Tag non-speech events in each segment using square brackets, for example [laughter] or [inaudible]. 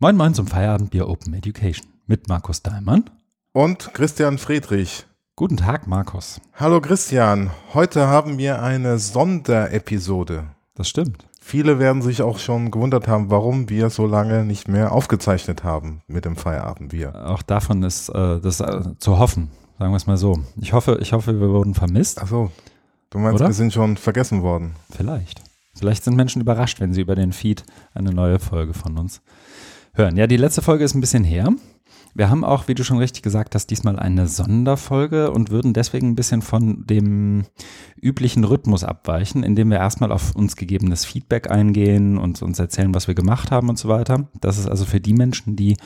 Moin Moin zum Feierabendbier Open Education mit Markus Daimann und Christian Friedrich. Guten Tag, Markus. Hallo Christian, heute haben wir eine Sonderepisode. Das stimmt. Viele werden sich auch schon gewundert haben, warum wir so lange nicht mehr aufgezeichnet haben mit dem Feierabendbier. Auch davon ist äh, das äh, zu hoffen, sagen wir es mal so. Ich hoffe, ich hoffe, wir wurden vermisst. Ach so, du meinst, Oder? wir sind schon vergessen worden? Vielleicht. Vielleicht sind Menschen überrascht, wenn sie über den Feed eine neue Folge von uns hören. Ja, die letzte Folge ist ein bisschen her. Wir haben auch, wie du schon richtig gesagt hast, diesmal eine Sonderfolge und würden deswegen ein bisschen von dem üblichen Rhythmus abweichen, indem wir erstmal auf uns gegebenes Feedback eingehen und uns erzählen, was wir gemacht haben und so weiter. Das ist also für die Menschen, die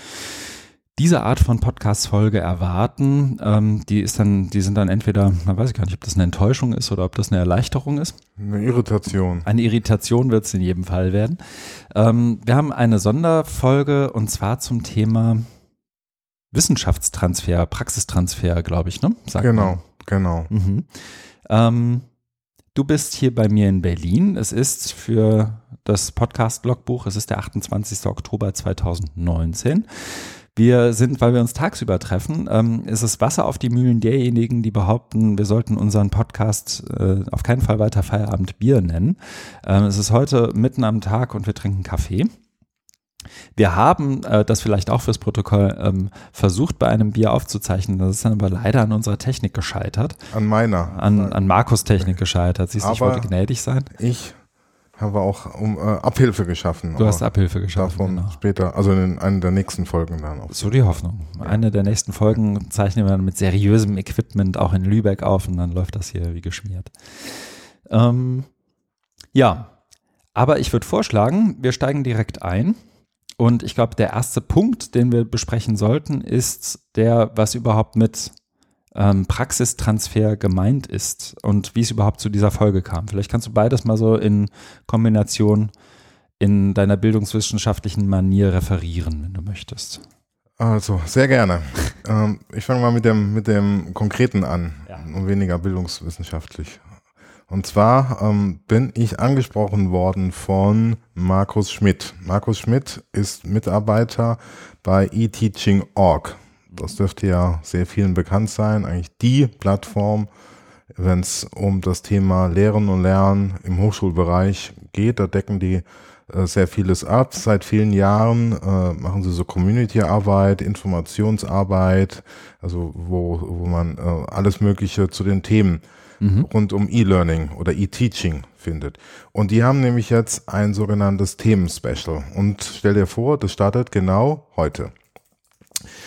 diese Art von Podcast-Folge erwarten, ähm, die ist dann, die sind dann entweder, man weiß ich gar nicht, ob das eine Enttäuschung ist oder ob das eine Erleichterung ist. Eine Irritation. Eine Irritation wird es in jedem Fall werden. Ähm, wir haben eine Sonderfolge und zwar zum Thema Wissenschaftstransfer, Praxistransfer, glaube ich, ne? Sagt genau, man. genau. Mhm. Ähm, du bist hier bei mir in Berlin. Es ist für das Podcast-Logbuch, es ist der 28. Oktober 2019. Wir sind, weil wir uns tagsüber treffen, ähm, ist es Wasser auf die Mühlen derjenigen, die behaupten, wir sollten unseren Podcast äh, auf keinen Fall weiter Feierabend Bier nennen. Ähm, es ist heute mitten am Tag und wir trinken Kaffee. Wir haben äh, das vielleicht auch fürs Protokoll ähm, versucht, bei einem Bier aufzuzeichnen. Das ist dann aber leider an unserer Technik gescheitert. An meiner. An, an Markus Technik gescheitert. Siehst du, ich wollte gnädig sein. Ich habe auch um äh, Abhilfe geschaffen. Du hast Abhilfe geschaffen. Davon genau. später, also in einer der nächsten Folgen dann auch. So die Hoffnung. Eine der nächsten Folgen zeichnen wir dann mit seriösem Equipment auch in Lübeck auf und dann läuft das hier wie geschmiert. Ähm, ja, aber ich würde vorschlagen, wir steigen direkt ein. Und ich glaube, der erste Punkt, den wir besprechen sollten, ist der, was überhaupt mit ähm, Praxistransfer gemeint ist und wie es überhaupt zu dieser Folge kam. Vielleicht kannst du beides mal so in Kombination in deiner bildungswissenschaftlichen Manier referieren, wenn du möchtest. Also, sehr gerne. [laughs] ähm, ich fange mal mit dem, mit dem Konkreten an ja. und weniger bildungswissenschaftlich. Und zwar ähm, bin ich angesprochen worden von Markus Schmidt. Markus Schmidt ist Mitarbeiter bei eTeaching.org das dürfte ja sehr vielen bekannt sein, eigentlich die Plattform, wenn es um das Thema Lehren und Lernen im Hochschulbereich geht. Da decken die äh, sehr vieles ab. Seit vielen Jahren äh, machen sie so Community-Arbeit, Informationsarbeit, also wo, wo man äh, alles Mögliche zu den Themen mhm. rund um E-Learning oder E-Teaching findet. Und die haben nämlich jetzt ein sogenanntes Themen-Special. Und stell dir vor, das startet genau heute.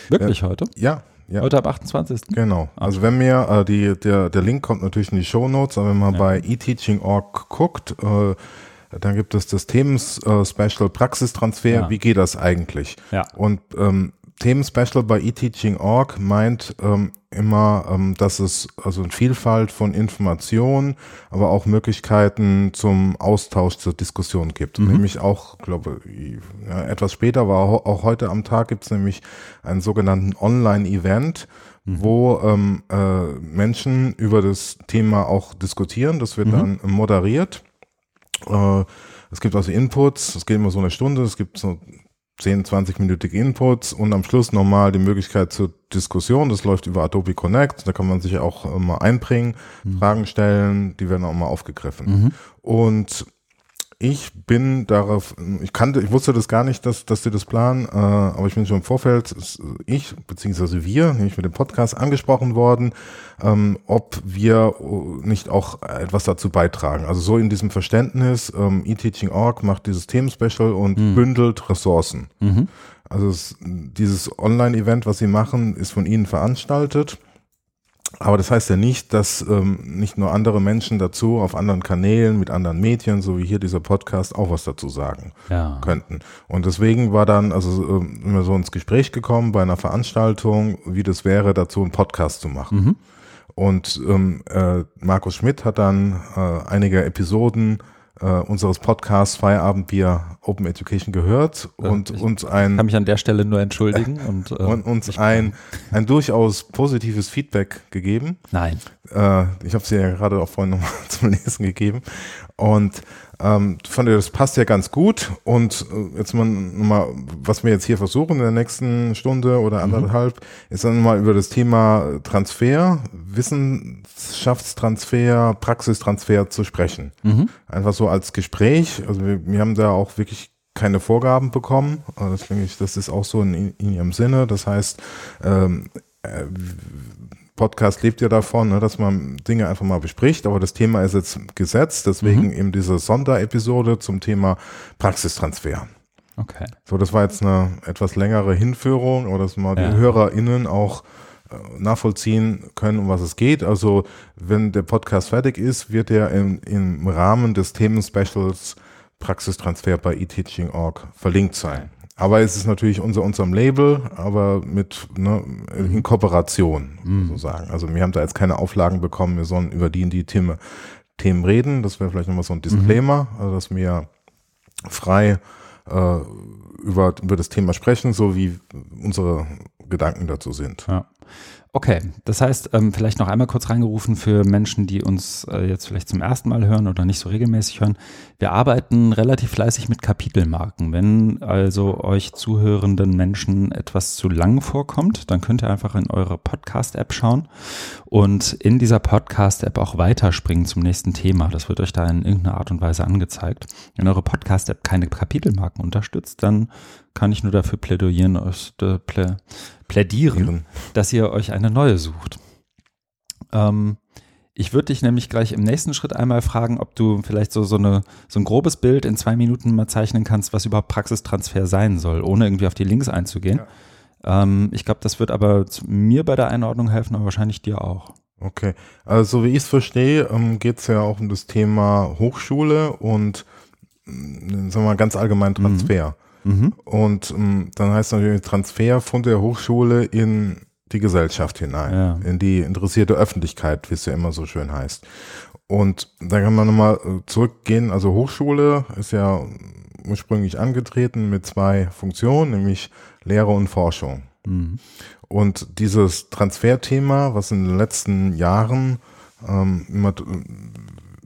Wirklich äh, heute? Ja. Ja. Heute ab 28. Genau. Ah. Also wenn mir äh, die, der, der Link kommt natürlich in die Show Notes, aber wenn man ja. bei eTeaching.org guckt, äh, dann gibt es das Themen-Special äh, Praxistransfer. Ja. Wie geht das eigentlich? Ja. Und ähm, Themen-Special bei eTeaching.org meint ähm, immer, ähm, dass es also eine Vielfalt von Informationen, aber auch Möglichkeiten zum Austausch, zur Diskussion gibt. Mhm. Nämlich auch, glaube ja, etwas später, aber auch heute am Tag gibt es nämlich einen sogenannten Online-Event, mhm. wo ähm, äh, Menschen über das Thema auch diskutieren. Das wird mhm. dann moderiert. Äh, es gibt also Inputs, es geht immer so eine Stunde, es gibt so 10, 20-minütige Inputs und am Schluss nochmal die Möglichkeit zur Diskussion. Das läuft über Adobe Connect. Da kann man sich auch mal einbringen, mhm. Fragen stellen, die werden auch mal aufgegriffen. Mhm. Und ich bin darauf, ich kannte, ich wusste das gar nicht, dass, dass sie das planen, äh, aber ich bin schon im Vorfeld, ich, beziehungsweise wir, nämlich mit dem Podcast angesprochen worden, ähm, ob wir nicht auch etwas dazu beitragen. Also so in diesem Verständnis, ähm, eTeaching.org macht dieses Themenspecial und mhm. bündelt Ressourcen. Mhm. Also es, dieses Online-Event, was sie machen, ist von ihnen veranstaltet aber das heißt ja nicht, dass ähm, nicht nur andere Menschen dazu auf anderen Kanälen mit anderen Medien, so wie hier dieser Podcast, auch was dazu sagen ja. könnten. Und deswegen war dann also ähm, immer so ins Gespräch gekommen bei einer Veranstaltung, wie das wäre, dazu einen Podcast zu machen. Mhm. Und ähm, äh, Markus Schmidt hat dann äh, einige Episoden äh, unseres Podcasts Feierabendbier Open Education gehört und ich uns ein kann mich an der Stelle nur entschuldigen [laughs] und, äh, und uns ein ein durchaus positives Feedback gegeben. Nein, äh, ich habe sie ja gerade auch vorhin nochmal [laughs] zum Lesen gegeben. Und Ähm, fand das passt ja ganz gut. Und äh, jetzt mal, mal, was wir jetzt hier versuchen in der nächsten Stunde oder mhm. anderthalb, mhm. ist dann mal über das Thema Transfer, Wissenschaftstransfer, Praxistransfer zu sprechen. Mhm. Einfach so als Gespräch. Also wir, wir haben da auch wirklich keine Vorgaben bekommen. Also das, denke ich, das ist auch so in, in ihrem Sinne. Das heißt, ähm, äh, Podcast lebt ja davon, ne, dass man Dinge einfach mal bespricht, aber das Thema ist jetzt gesetzt, deswegen mhm. eben diese Sonderepisode zum Thema Praxistransfer. Okay. So, das war jetzt eine etwas längere Hinführung, oder dass mal ja. die HörerInnen auch äh, nachvollziehen können, um was es geht. Also, wenn der Podcast fertig ist, wird er im, im Rahmen des Themenspecials Praxistransfer bei eTeaching.org verlinkt sein. Aber es ist natürlich unter unserem Label, aber mit ne, in Kooperation mhm. sozusagen. Also wir haben da jetzt keine Auflagen bekommen, wir sollen über die in die Themen, Themen reden. Das wäre vielleicht nochmal so ein Disclaimer, mhm. also dass wir frei äh, über, über das Thema sprechen, so wie unsere Gedanken dazu sind. Ja. Okay, das heißt, ähm, vielleicht noch einmal kurz reingerufen für Menschen, die uns äh, jetzt vielleicht zum ersten Mal hören oder nicht so regelmäßig hören. Wir arbeiten relativ fleißig mit Kapitelmarken. Wenn also euch zuhörenden Menschen etwas zu lang vorkommt, dann könnt ihr einfach in eure Podcast-App schauen und in dieser Podcast-App auch weiterspringen zum nächsten Thema. Das wird euch da in irgendeiner Art und Weise angezeigt. Wenn eure Podcast-App keine Kapitelmarken unterstützt, dann kann ich nur dafür plädieren, äh, plä, plädieren, dass ihr euch eine neue sucht. Ähm, ich würde dich nämlich gleich im nächsten Schritt einmal fragen, ob du vielleicht so, so, eine, so ein grobes Bild in zwei Minuten mal zeichnen kannst, was überhaupt Praxistransfer sein soll, ohne irgendwie auf die Links einzugehen. Ja. Ähm, ich glaube, das wird aber mir bei der Einordnung helfen, aber wahrscheinlich dir auch. Okay, also wie ich es verstehe, ähm, geht es ja auch um das Thema Hochschule und sagen wir mal ganz allgemein mhm. Transfer. Mhm. Mhm. Und ähm, dann heißt es natürlich Transfer von der Hochschule in die Gesellschaft hinein, ja. in die interessierte Öffentlichkeit, wie es ja immer so schön heißt. Und da kann man nochmal äh, zurückgehen. Also Hochschule ist ja ursprünglich angetreten mit zwei Funktionen, nämlich Lehre und Forschung. Mhm. Und dieses Transferthema, was in den letzten Jahren ähm, immer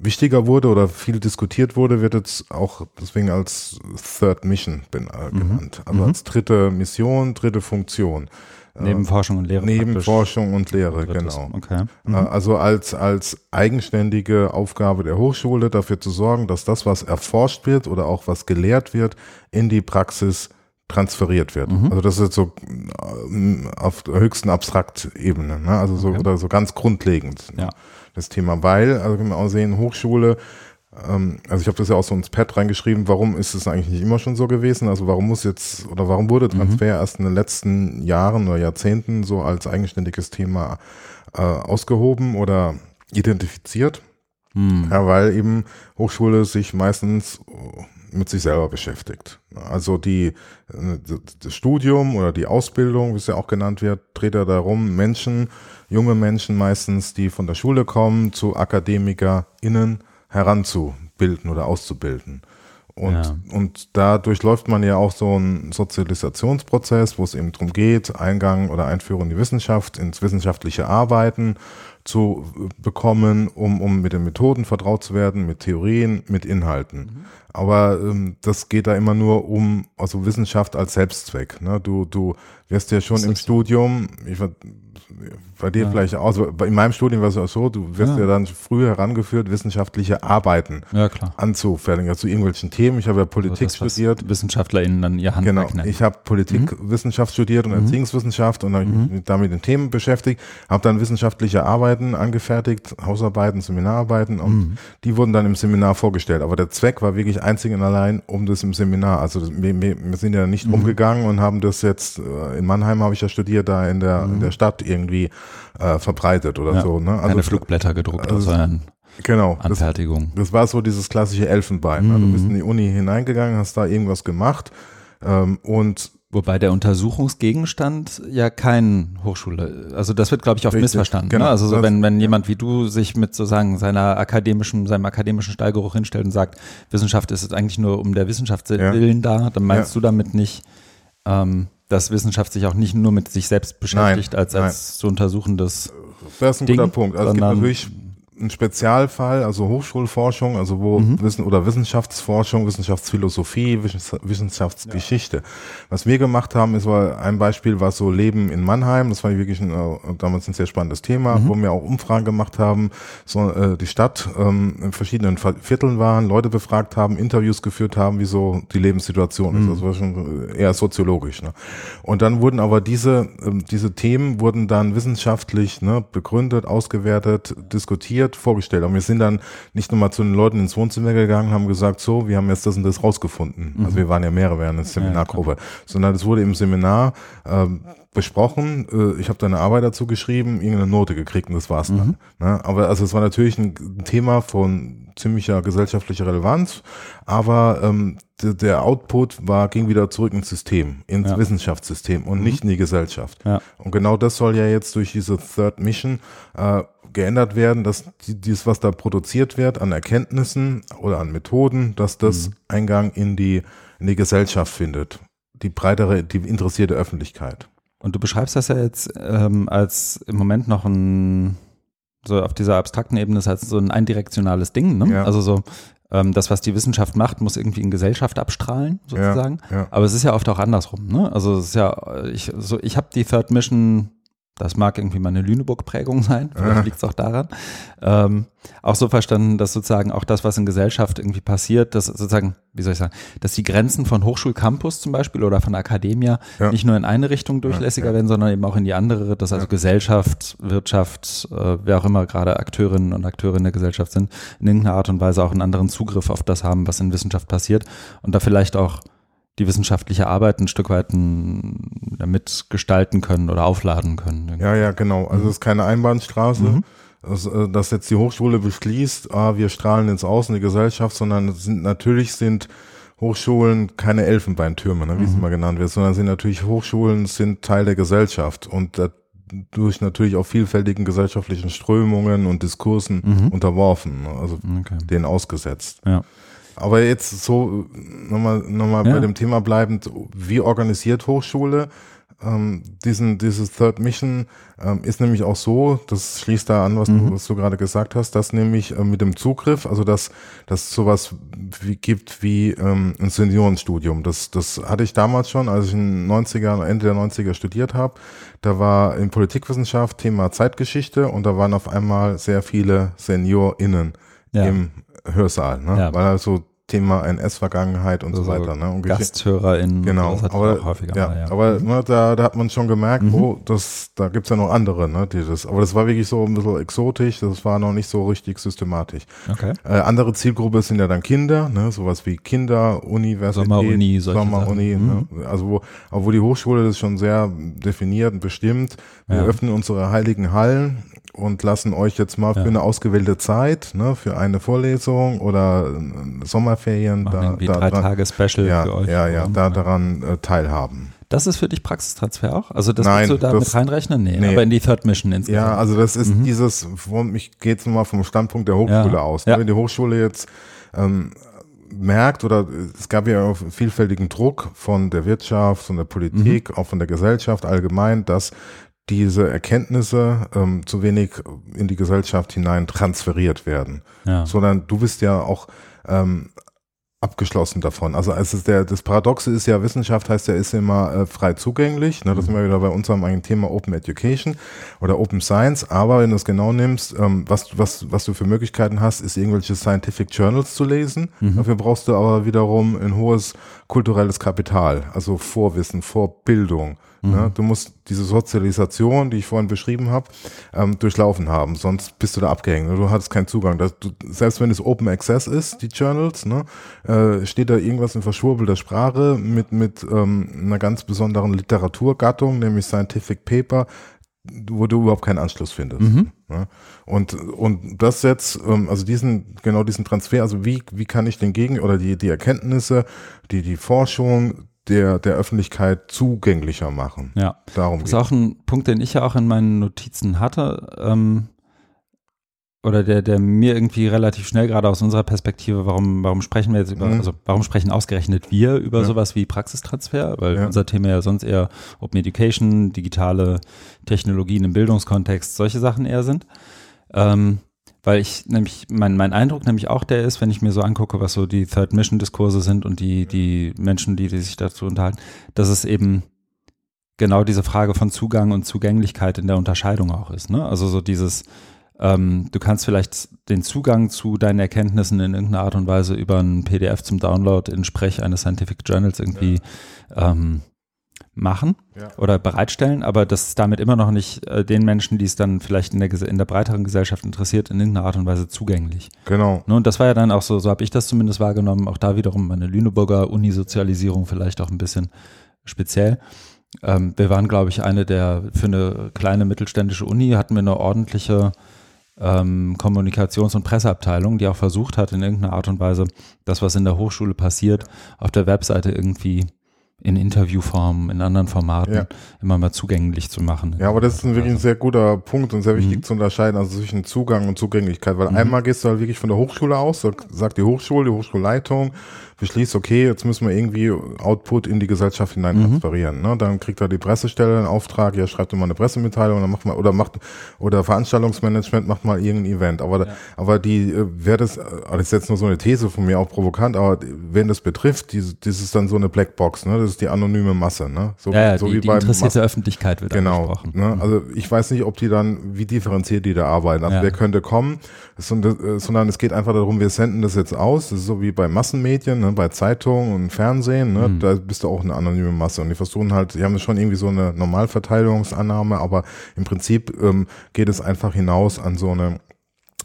wichtiger wurde oder viel diskutiert wurde, wird jetzt auch deswegen als Third Mission äh, mhm. genannt. Also mhm. als dritte Mission, dritte Funktion. Äh, neben Forschung und Lehre. Neben praktisch. Forschung und Lehre, genau. Okay. Äh, mhm. Also als, als eigenständige Aufgabe der Hochschule dafür zu sorgen, dass das, was erforscht wird oder auch was gelehrt wird, in die Praxis transferiert wird. Mhm. Also das ist jetzt so auf der höchsten Abstrakt-Ebene, ne? also so okay. oder so ganz grundlegend. Ne? Ja das Thema, weil, also können wir auch sehen, Hochschule, ähm, also ich habe das ja auch so ins Pad reingeschrieben, warum ist es eigentlich nicht immer schon so gewesen? Also warum muss jetzt oder warum wurde mhm. Transfer mhm. erst in den letzten Jahren oder Jahrzehnten so als eigenständiges Thema äh, ausgehoben oder identifiziert? Mhm. Ja, weil eben Hochschule sich meistens mit sich selber beschäftigt. Also die, das Studium oder die Ausbildung, wie es ja auch genannt wird, dreht ja darum, Menschen junge Menschen meistens, die von der Schule kommen, zu AkademikerInnen heranzubilden oder auszubilden. Und, ja. und da durchläuft man ja auch so einen Sozialisationsprozess, wo es eben darum geht, Eingang oder Einführung in die Wissenschaft, ins wissenschaftliche Arbeiten zu bekommen, um, um mit den Methoden vertraut zu werden, mit Theorien, mit Inhalten. Mhm. Aber ähm, das geht da immer nur um also Wissenschaft als Selbstzweck. Ne? Du, du wirst ja schon im Studium, ich bei dir ja. vielleicht auch, also in meinem Studium war es auch so, du wirst ja. ja dann früh herangeführt, wissenschaftliche Arbeiten ja, anzufertigen, also zu irgendwelchen Themen. Ich habe ja Politik also das, studiert. WissenschaftlerInnen dann ihr Handwerk Genau, nennen. ich habe Politikwissenschaft mhm. studiert und mhm. Erziehungswissenschaft und habe mhm. mich damit den Themen beschäftigt, habe dann wissenschaftliche Arbeiten angefertigt, Hausarbeiten, Seminararbeiten und mhm. die wurden dann im Seminar vorgestellt. Aber der Zweck war wirklich einzig und allein um das im Seminar. Also wir, wir sind ja nicht mhm. umgegangen und haben das jetzt, äh, in Mannheim habe ich ja studiert, da in der, in der Stadt irgendwie äh, verbreitet oder ja, so. Ne? Also, keine Flugblätter gedruckt, also, sondern genau, Anfertigung. Das, das, war so dieses klassische Elfenbein. Mhm. Ne? Du bist in die Uni hineingegangen, hast da irgendwas gemacht ähm, und Wobei der Untersuchungsgegenstand ja kein Hochschule, also das wird, glaube ich, oft Richtig, missverstanden. Ne? Genau, ne? Also so, wenn, wenn jemand wie du sich mit sozusagen seiner akademischen, seinem akademischen Stallgeruch hinstellt und sagt, Wissenschaft ist eigentlich nur um der Wissenschaft willen ja. da, dann meinst ja. du damit nicht, ähm, dass Wissenschaft sich auch nicht nur mit sich selbst beschäftigt, nein, als, als nein. zu untersuchendes. Das ist ein Ding, guter Punkt. Also es gibt natürlich ein Spezialfall, also Hochschulforschung, also wo Mhm. Wissen oder Wissenschaftsforschung, Wissenschaftsphilosophie, Wissens- Wissenschaftsgeschichte. Was wir gemacht haben, ist war ein Beispiel war so Leben in Mannheim. Das war wirklich ein, äh, damals ein sehr spannendes Thema, Mhm. wo wir auch Umfragen gemacht haben, so äh, die Stadt ähm, in verschiedenen Ver- Vierteln waren, Leute befragt haben, Interviews geführt haben, wie so die Lebenssituation ist. Das war schon eher soziologisch. Ne? Und dann wurden aber diese ähm, diese Themen wurden dann wissenschaftlich ne, begründet, ausgewertet, diskutiert, vorgestellt. Und wir sind dann nicht nur mal zu den Leuten ins Wohnzimmer gegangen, haben gesagt, so, wir haben jetzt das und das rausgefunden. Also wir waren ja mehrere während der Seminargruppe, sondern es wurde im Seminar ähm, besprochen. Äh, ich habe da eine Arbeit dazu geschrieben, irgendeine Note gekriegt und das war's dann. Ne? Aber also es war natürlich ein Thema von ziemlicher gesellschaftlicher Relevanz, aber ähm, der, Output war, ging wieder zurück ins System, ins Ja. Wissenschaftssystem und nicht in die Gesellschaft. Ja. Und genau das soll ja jetzt durch diese Third Mission äh, geändert werden, dass die, dies, was da produziert wird an Erkenntnissen oder an Methoden, dass das Eingang in die, in die Gesellschaft findet. Die breitere, die interessierte Öffentlichkeit. Und du beschreibst das ja jetzt ähm, als im Moment noch ein, so auf dieser abstrakten Ebene, ist als so ein eindirektionales Ding, ne? Ja. Also so, ähm, das, was die Wissenschaft macht, muss irgendwie in Gesellschaft abstrahlen, sozusagen. Ja. Aber es ist ja oft auch andersrum, ne? Also es ist ja, ich, so, ich habe die Third Mission, das mag irgendwie meine Lüneburg-Prägung sein, vielleicht [laughs] Ja. liegt es auch daran, ähm, auch so verstanden, dass sozusagen auch das, was in Gesellschaft irgendwie passiert, dass sozusagen, wie soll ich sagen, dass die Grenzen von Hochschulcampus zum Beispiel oder von Akademia Ja. nicht nur in eine Richtung durchlässiger ja. werden, sondern eben auch in die andere, dass also Ja. Gesellschaft, Wirtschaft, äh, wer auch immer gerade Akteurinnen und Akteure in der Gesellschaft sind, in irgendeiner Art und Weise auch einen anderen Zugriff auf das haben, was in Wissenschaft passiert und da vielleicht auch die wissenschaftliche Arbeit ein Stück weit ein, ja, mitgestalten können oder aufladen können. Ja, ja, genau. Also es ist keine Einbahnstraße, Mhm. dass, äh, dass jetzt die Hochschule beschließt, ah, wir strahlen ins Außen die Gesellschaft, sondern sind natürlich sind Hochschulen keine Elfenbeintürme, ne, wie es immer genannt wird, sondern sind natürlich Hochschulen sind Teil der Gesellschaft und dadurch natürlich auch vielfältigen gesellschaftlichen Strömungen und Diskursen Mhm. unterworfen, ne, also Okay. denen ausgesetzt. Ja. Aber jetzt so nochmal noch mal Ja. bei dem Thema bleibend, wie organisiert Hochschule? Ähm, diesen, dieses Third Mission ähm, ist nämlich auch so, das schließt da an, was Mhm. du, was du gerade gesagt hast, dass nämlich äh, mit dem Zugriff, also dass dass sowas wie, gibt wie ähm, ein Seniorenstudium. Das, das hatte ich damals schon, als ich in den 90er, Ende der 90er studiert habe. Da war in Politikwissenschaft Thema Zeitgeschichte und da waren auf einmal sehr viele SeniorInnen Ja. im Hörsaal, ne? Ja. weil also Thema NS-Vergangenheit und so Also weiter. Ne? Und GasthörerInnen, Genau, aber, häufiger ja, mal, ja. aber ne, da, da hat man schon gemerkt, Mhm. oh, das, da gibt's ja noch andere, ne, die das, aber das war wirklich so ein bisschen exotisch, das war noch nicht so richtig systematisch. okay. Äh, andere Zielgruppe sind ja dann Kinder, ne, sowas wie Kinder, Universität, Sommeruni, solche Sommeruni, Sachen. Mhm. ne, also wo, aber wo die Hochschule das schon sehr definiert und bestimmt. Wir Ja. öffnen unsere heiligen Hallen und lassen euch jetzt mal für Ja. eine ausgewählte Zeit, ne, für eine Vorlesung oder äh, Sommerferien, Machen da, da, drei dran- Tage Special ja, für euch. ja, ja, Mhm. da daran äh, teilhaben. Das ist für dich Praxistransfer auch? Also das Nein, willst du da das- mit reinrechnen? Nee, nee. aber in die Third Mission insgesamt. Ja, also das ist Mhm. dieses, ich gehe jetzt mal vom Standpunkt der Hochschule Ja, aus. Wenn die Hochschule jetzt ähm, merkt oder es gab ja auch vielfältigen Druck von der Wirtschaft, von der Politik, Mhm. auch von der Gesellschaft allgemein, dass diese Erkenntnisse ähm, zu wenig in die Gesellschaft hinein transferiert werden. ja. sondern du bist ja auch ähm, abgeschlossen davon. Also es ist der, das Paradoxe ist ja, Wissenschaft heißt ja, ist immer äh, frei zugänglich. Ne? Das sind wir wieder bei unserem eigenen Thema Open Education oder Open Science. Aber wenn du es genau nimmst, ähm, was, was, was du für Möglichkeiten hast, ist irgendwelche Scientific Journals zu lesen. Dafür brauchst du aber wiederum ein hohes kulturelles Kapital, also Vorwissen, Vorbildung. Ne? Du musst diese Sozialisation, die ich vorhin beschrieben habe, ähm, durchlaufen haben, sonst bist du da abgehängt. ne? Du hattest keinen Zugang. Das, du, selbst wenn es Open Access ist, die Journals, ne, äh, steht da irgendwas in verschwurbelter Sprache mit, mit ähm, einer ganz besonderen Literaturgattung, nämlich Scientific Paper, wo du überhaupt keinen Anschluss findest. Mhm. Ne? Und, und das jetzt, ähm, also diesen, genau diesen Transfer, also wie, wie kann ich den Gegen- oder die, die Erkenntnisse, die, die Forschung der, der Öffentlichkeit zugänglicher machen. ja. Darum Das ist auch ein Punkt, den ich ja auch in meinen Notizen hatte. Ähm, oder der, der mir irgendwie relativ schnell, gerade aus unserer Perspektive, warum, warum sprechen wir jetzt über, Mhm. also warum sprechen ausgerechnet wir über Ja. sowas wie Praxistransfer? Weil Ja. unser Thema ja sonst eher Open Education, digitale Technologien im Bildungskontext, solche Sachen eher sind. Ähm, weil ich nämlich, mein, mein Eindruck nämlich auch der ist, wenn ich mir so angucke, was so die Third Mission Diskurse sind und die, die Menschen, die, die sich dazu unterhalten, dass es eben genau diese Frage von Zugang und Zugänglichkeit in der Unterscheidung auch ist. Ne? Also so dieses, ähm, du kannst vielleicht den Zugang zu deinen Erkenntnissen in irgendeiner Art und Weise über ein PDF zum Download in Sprech eines Scientific Journals irgendwie ja. ähm, machen ja. oder bereitstellen, aber das ist damit immer noch nicht äh, den Menschen, die es dann vielleicht in der, in der breiteren Gesellschaft interessiert, in irgendeiner Art und Weise zugänglich. Genau. Ne, und das war ja dann auch so, so habe ich das zumindest wahrgenommen, auch da wiederum meine Lüneburger Unisozialisierung vielleicht auch ein bisschen speziell. Ähm, wir waren, glaube ich, eine der, für eine kleine mittelständische Uni hatten wir eine ordentliche ähm, Kommunikations- und Presseabteilung, die auch versucht hat, in irgendeiner Art und Weise das, was in der Hochschule passiert, auf der Webseite irgendwie in Interviewformen, in anderen Formaten ja. immer mal zugänglich zu machen. Ja, aber das ist ein wirklich ein sehr guter Punkt und sehr wichtig mhm. zu unterscheiden, also zwischen Zugang und Zugänglichkeit, weil mhm. einmal gehst du halt wirklich von der Hochschule aus, sagt die Hochschule, die Hochschulleitung, beschließt, okay, jetzt müssen wir irgendwie Output in die Gesellschaft hinein mhm. transferieren. Ne? Dann kriegt da die Pressestelle einen Auftrag, ja, schreibt immer eine Pressemitteilung, dann macht mal, oder macht, oder Veranstaltungsmanagement macht mal irgendein Event. Aber, ja. aber die, äh, wer das, äh, das ist jetzt nur so eine These von mir, auch provokant, aber wen das betrifft, die, das ist dann so eine Blackbox, ne? Das ist die anonyme Masse, ne? So, ja, ja, so die, wie die interessierte Mas Öffentlichkeit wird genau. Ne? Mhm. Also ich weiß nicht, ob die dann, wie differenziert die da arbeiten. Also ja. wer könnte kommen, sondern es geht einfach darum, wir senden das jetzt aus. Das ist so wie bei Massenmedien, ne? Bei Zeit Zeitung und Fernsehen, ne, mhm. da bist du auch eine anonyme Masse. Und die versuchen halt, die haben schon irgendwie so eine Normalverteilungsannahme, aber im Prinzip ähm, geht es einfach hinaus an so eine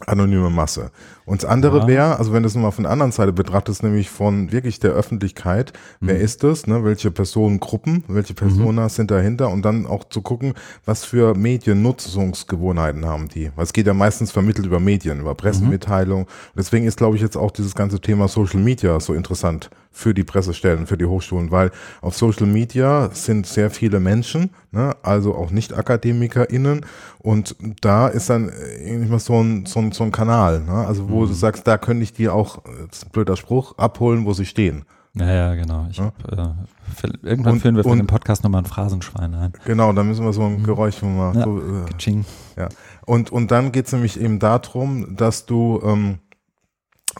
anonyme Masse. Und das andere ja. wäre, also wenn du es mal von der anderen Seite betrachtest, nämlich von wirklich der Öffentlichkeit, mhm. wer ist das, ne, welche Personengruppen, welche mhm. Personas mhm. sind dahinter und dann auch zu gucken, was für Mediennutzungsgewohnheiten haben die. Weil es geht ja meistens vermittelt über Medien, über Pressemitteilung. Mhm. Deswegen ist, glaube ich, jetzt auch dieses ganze Thema Social Media so interessant für die Pressestellen, für die Hochschulen, weil auf Social Media sind sehr viele Menschen, ne, also auch Nicht-AkademikerInnen und da ist dann irgendwie so ein, so ein, so ein Kanal, ne, also wo mhm. du sagst, da könnte ich die auch, das ist ein blöder Spruch, abholen, wo sie stehen. Ja, ja, genau. Ich, ja. Äh, irgendwann und, führen wir für den Podcast nochmal ein Phrasenschwein ein. Genau, da müssen wir so ein mhm. Geräusch mal. Ja, so, äh, ja. Und, und dann geht es nämlich eben darum, dass du ähm,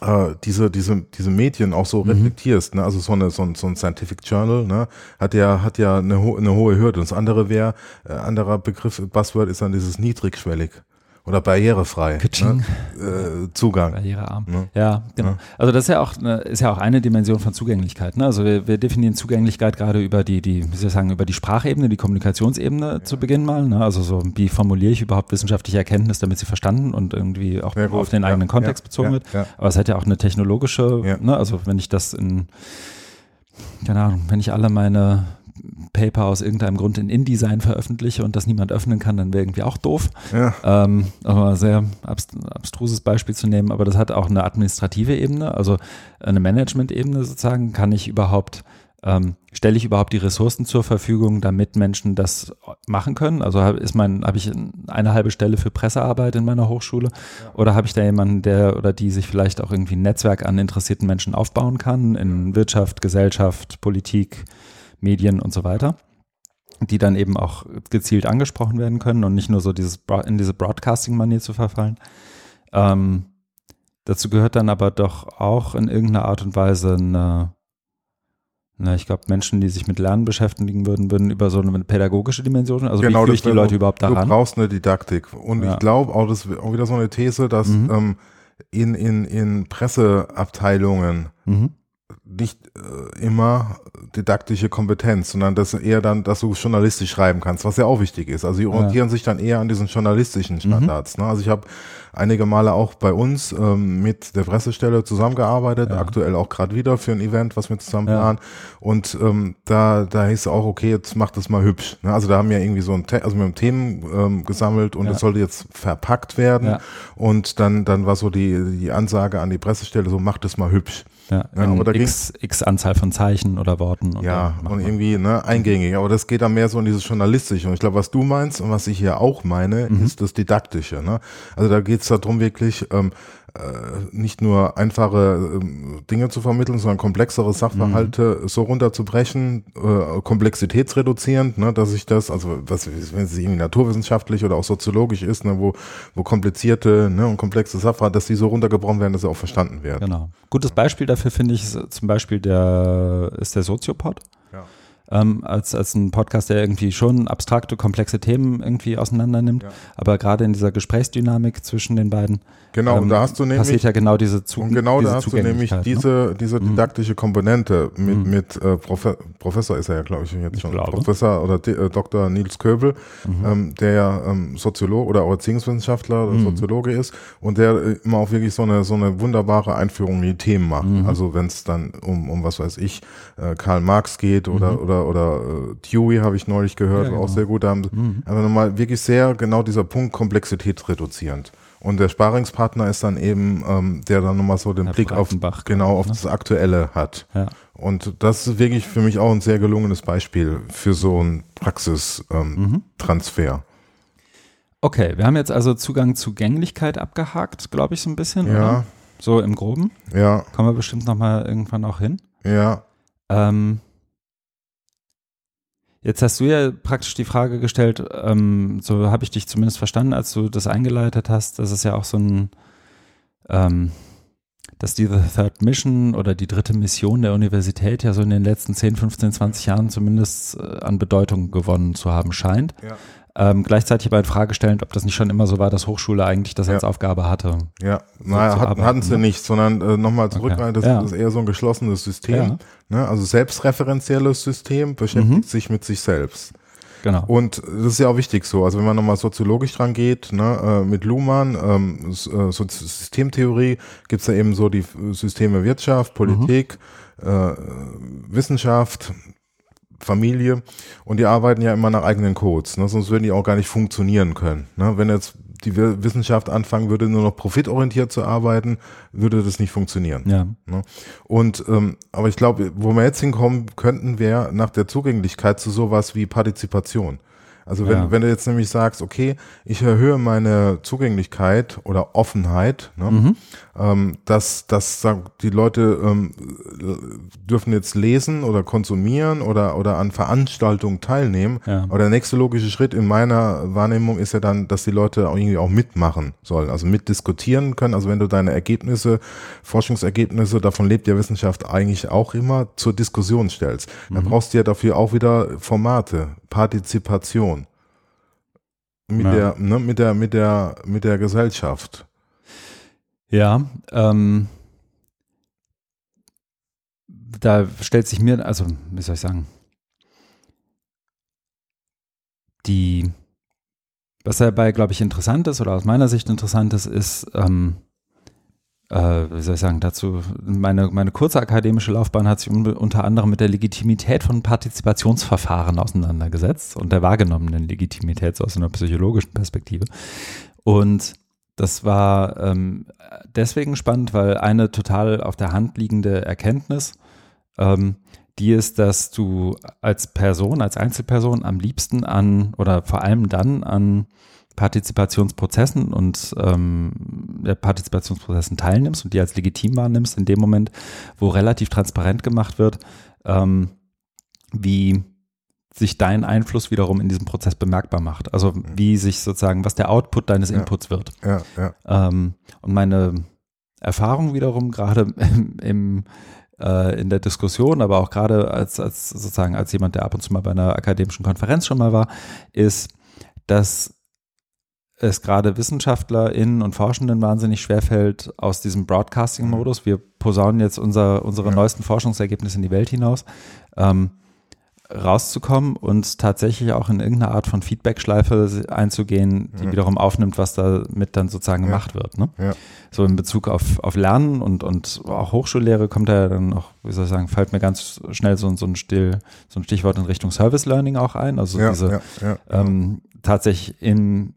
äh, diese, diese, diese Medien auch so mhm. reflektierst, ne? Also so eine, so ein, so ein Scientific Journal, ne? Hat ja, hat ja eine, ho eine hohe Hürde. Und das andere wäre, äh, anderer Begriff, Buzzword ist dann dieses niedrigschwellig oder barrierefrei ne? äh, Zugang. Barrierearm. Ne? Ja, genau. Ja. Also das ist ja auch eine, ist ja auch eine Dimension von Zugänglichkeit. Ne? Also wir, wir definieren Zugänglichkeit gerade über die, die, wie soll ich sagen, über die Sprachebene, die Kommunikationsebene ja. zu Beginn mal. Ne? Also so, wie formuliere ich überhaupt wissenschaftliche Erkenntnis, damit sie verstanden und irgendwie auch auf den eigenen Kontext bezogen wird. Aber es hat ja auch eine technologische, ne? also wenn ich das in keine Ahnung, wenn ich alle meine Paper aus irgendeinem Grund in InDesign veröffentliche und das niemand öffnen kann, dann wäre irgendwie auch doof. Ja. Ähm, aber sehr abstruses Beispiel zu nehmen, aber das hat auch eine administrative Ebene, also eine Management-Ebene sozusagen. Kann ich überhaupt, ähm, stelle ich überhaupt die Ressourcen zur Verfügung, damit Menschen das machen können? Also ist mein, habe ich eine halbe Stelle für Pressearbeit in meiner Hochschule ja. oder habe ich da jemanden, der oder die sich vielleicht auch irgendwie ein Netzwerk an interessierten Menschen aufbauen kann in Wirtschaft, Gesellschaft, Politik, Medien und so weiter, die dann eben auch gezielt angesprochen werden können und nicht nur so dieses in diese Broadcasting-Manier zu verfallen. Ähm, dazu gehört dann aber doch auch in irgendeiner Art und Weise eine, na, ich glaube, Menschen, die sich mit Lernen beschäftigen würden, würden über so eine pädagogische Dimension, also genau, wie führe ich die Leute überhaupt daran? Du brauchst eine Didaktik. Und ja. ich glaube auch, das ist auch wieder so eine These, dass mhm. ähm, in, in, in Presseabteilungen mhm nicht äh, immer didaktische Kompetenz, sondern das eher dann, dass du journalistisch schreiben kannst, was ja auch wichtig ist. Also die orientieren ja. sich dann eher an diesen journalistischen Standards. Mhm. Ne? Also ich habe einige Male auch bei uns ähm, mit der Pressestelle zusammengearbeitet, ja. aktuell auch gerade wieder für ein Event, was wir zusammen planen. Ja. Und ähm, da, da hieß es auch, okay, jetzt mach das mal hübsch. Ne? Also da haben wir irgendwie so ein, also wir haben Themen ähm, gesammelt und es sollte jetzt verpackt werden. Und dann, dann war so die, die Ansage an die Pressestelle, so mach das mal hübsch. Ja, ja aber da x, x Anzahl von Zeichen oder Worten. Und ja, und irgendwie ne, eingängig. Aber das geht dann mehr so in dieses Journalistische. Und ich glaube, was du meinst und was ich hier auch meine, mhm. ist das Didaktische. Ne? Also da geht es darum wirklich, ähm, äh, nicht nur einfache äh, Dinge zu vermitteln, sondern komplexere Sachverhalte mhm. so runterzubrechen, äh, komplexitätsreduzierend, ne, dass ich das, also was, wenn es irgendwie naturwissenschaftlich oder auch soziologisch ist, ne, wo, wo komplizierte ne, und komplexe Sachverhalte, dass die so runtergebrochen werden, dass sie auch verstanden werden. Genau. Gutes Beispiel dafür finde ich ist zum Beispiel der, ist der Soziopod ähm, als, als ein Podcast, der irgendwie schon abstrakte, komplexe Themen irgendwie auseinander nimmt. Ja. Aber gerade in dieser Gesprächsdynamik zwischen den beiden Genau, ähm, und da hast du nämlich passiert ja genau diese Zu Und genau da hast du nämlich ne? diese, diese mhm. didaktische Komponente mit, mhm. mit äh, Profe Professor ist er ja, glaube ich, jetzt schon. Glaube. Professor oder äh, Dr. Nils Köbel, mhm. ähm, der ja ähm, Soziologe oder Erziehungswissenschaftler oder mhm. Soziologe ist und der äh, immer auch wirklich so eine, so eine wunderbare Einführung in die Themen macht. Mhm. Also wenn es dann um, um was weiß ich, äh, Karl Marx geht oder, mhm. Oder, oder äh, Dewey habe ich neulich gehört, ja, genau. auch sehr gut. Da haben, mhm. Aber nochmal wirklich sehr genau dieser Punkt Komplexität reduzierend. Und der Sparingspartner ist dann eben, ähm, der dann nochmal so den Herr Blick auf, genau, auf ne? das Aktuelle hat. Ja. Und das ist wirklich für mich auch ein sehr gelungenes Beispiel für so einen Praxistransfer. Ähm, mhm. Okay, wir haben jetzt also Zugang zu Gänglichkeit abgehakt, glaube ich, so ein bisschen. Ja. Oder? So im Groben. Ja. Kommen wir bestimmt nochmal irgendwann auch hin. Ja. Ähm, Jetzt hast du ja praktisch die Frage gestellt, ähm, so habe ich dich zumindest verstanden, als du das eingeleitet hast, dass es ja auch so ein, ähm, dass die The Third Mission oder die dritte Mission der Universität ja so in den letzten 10, 15, 20 Jahren zumindest äh, an Bedeutung gewonnen zu haben scheint. Ja. Ähm, gleichzeitig aber in Frage stellend, ob das nicht schon immer so war, dass Hochschule eigentlich das ja. als Aufgabe hatte. Ja, so naja, hat, hatten sie ne? nicht, sondern äh, nochmal zurück, okay. das ja. ist eher so ein geschlossenes System. Ja. Ne? Also selbstreferenzielles System beschäftigt mhm. sich mit sich selbst. Genau. Und das ist ja auch wichtig so. Also wenn man nochmal soziologisch dran geht, ne, äh, mit Luhmann, ähm, äh, so Systemtheorie, gibt's ja eben so die Systeme Wirtschaft, Politik, mhm. äh, Wissenschaft, Familie und die arbeiten ja immer nach eigenen Codes, ne? sonst würden die auch gar nicht funktionieren können. Ne? Wenn jetzt die Wissenschaft anfangen würde, nur noch profitorientiert zu arbeiten, würde das nicht funktionieren. Ja. Ne? Und ähm, aber ich glaube, wo wir jetzt hinkommen könnten, wäre nach der Zugänglichkeit zu sowas wie Partizipation. Also wenn, ja. wenn du jetzt nämlich sagst, okay, ich erhöhe meine Zugänglichkeit oder Offenheit, ne, mhm. ähm, dass, dass die Leute ähm, dürfen jetzt lesen oder konsumieren oder, oder an Veranstaltungen teilnehmen. Ja. Aber der nächste logische Schritt in meiner Wahrnehmung ist ja dann, dass die Leute auch irgendwie auch mitmachen sollen, also mitdiskutieren können. Also wenn du deine Ergebnisse, Forschungsergebnisse, davon lebt ja Wissenschaft eigentlich auch immer, zur Diskussion stellst, dann mhm. brauchst du ja dafür auch wieder Formate, Partizipation mit ja. der, ne, mit der, mit der, mit der Gesellschaft. Ja, ähm, da stellt sich mir, also, wie soll ich sagen, die, was dabei, glaube ich, interessant ist oder aus meiner Sicht interessant ist, ist, ähm, äh, wie soll ich sagen, dazu, meine, meine kurze akademische Laufbahn hat sich unter anderem mit der Legitimität von Partizipationsverfahren auseinandergesetzt und der wahrgenommenen Legitimität so aus einer psychologischen Perspektive. Und das war ähm, deswegen spannend, weil eine total auf der Hand liegende Erkenntnis, ähm, die ist, dass du als Person, als Einzelperson am liebsten an oder vor allem dann an Partizipationsprozessen und ähm, Partizipationsprozessen teilnimmst und die als legitim wahrnimmst, in dem Moment, wo relativ transparent gemacht wird, ähm, wie sich dein Einfluss wiederum in diesem Prozess bemerkbar macht. Also wie sich sozusagen, was der Output deines ja. Inputs wird. Ja, ja. Ähm, und meine Erfahrung wiederum, gerade im, [laughs] im äh, in der Diskussion, aber auch gerade als, als sozusagen als jemand, der ab und zu mal bei einer akademischen Konferenz schon mal war, ist, dass es gerade WissenschaftlerInnen und Forschenden wahnsinnig schwerfällt aus diesem Broadcasting-Modus. Wir posaunen jetzt unser, unsere ja. neuesten Forschungsergebnisse in die Welt hinaus, ähm, rauszukommen und tatsächlich auch in irgendeine Art von Feedback-Schleife einzugehen, die ja. wiederum aufnimmt, was damit dann sozusagen ja. gemacht wird. Ne? So in Bezug auf, auf Lernen und, und auch Hochschullehre kommt da dann auch, wie soll ich sagen, fällt mir ganz schnell so, so, ein, Still, so ein Stichwort in Richtung Service Learning auch ein. Also diese ähm, tatsächlich im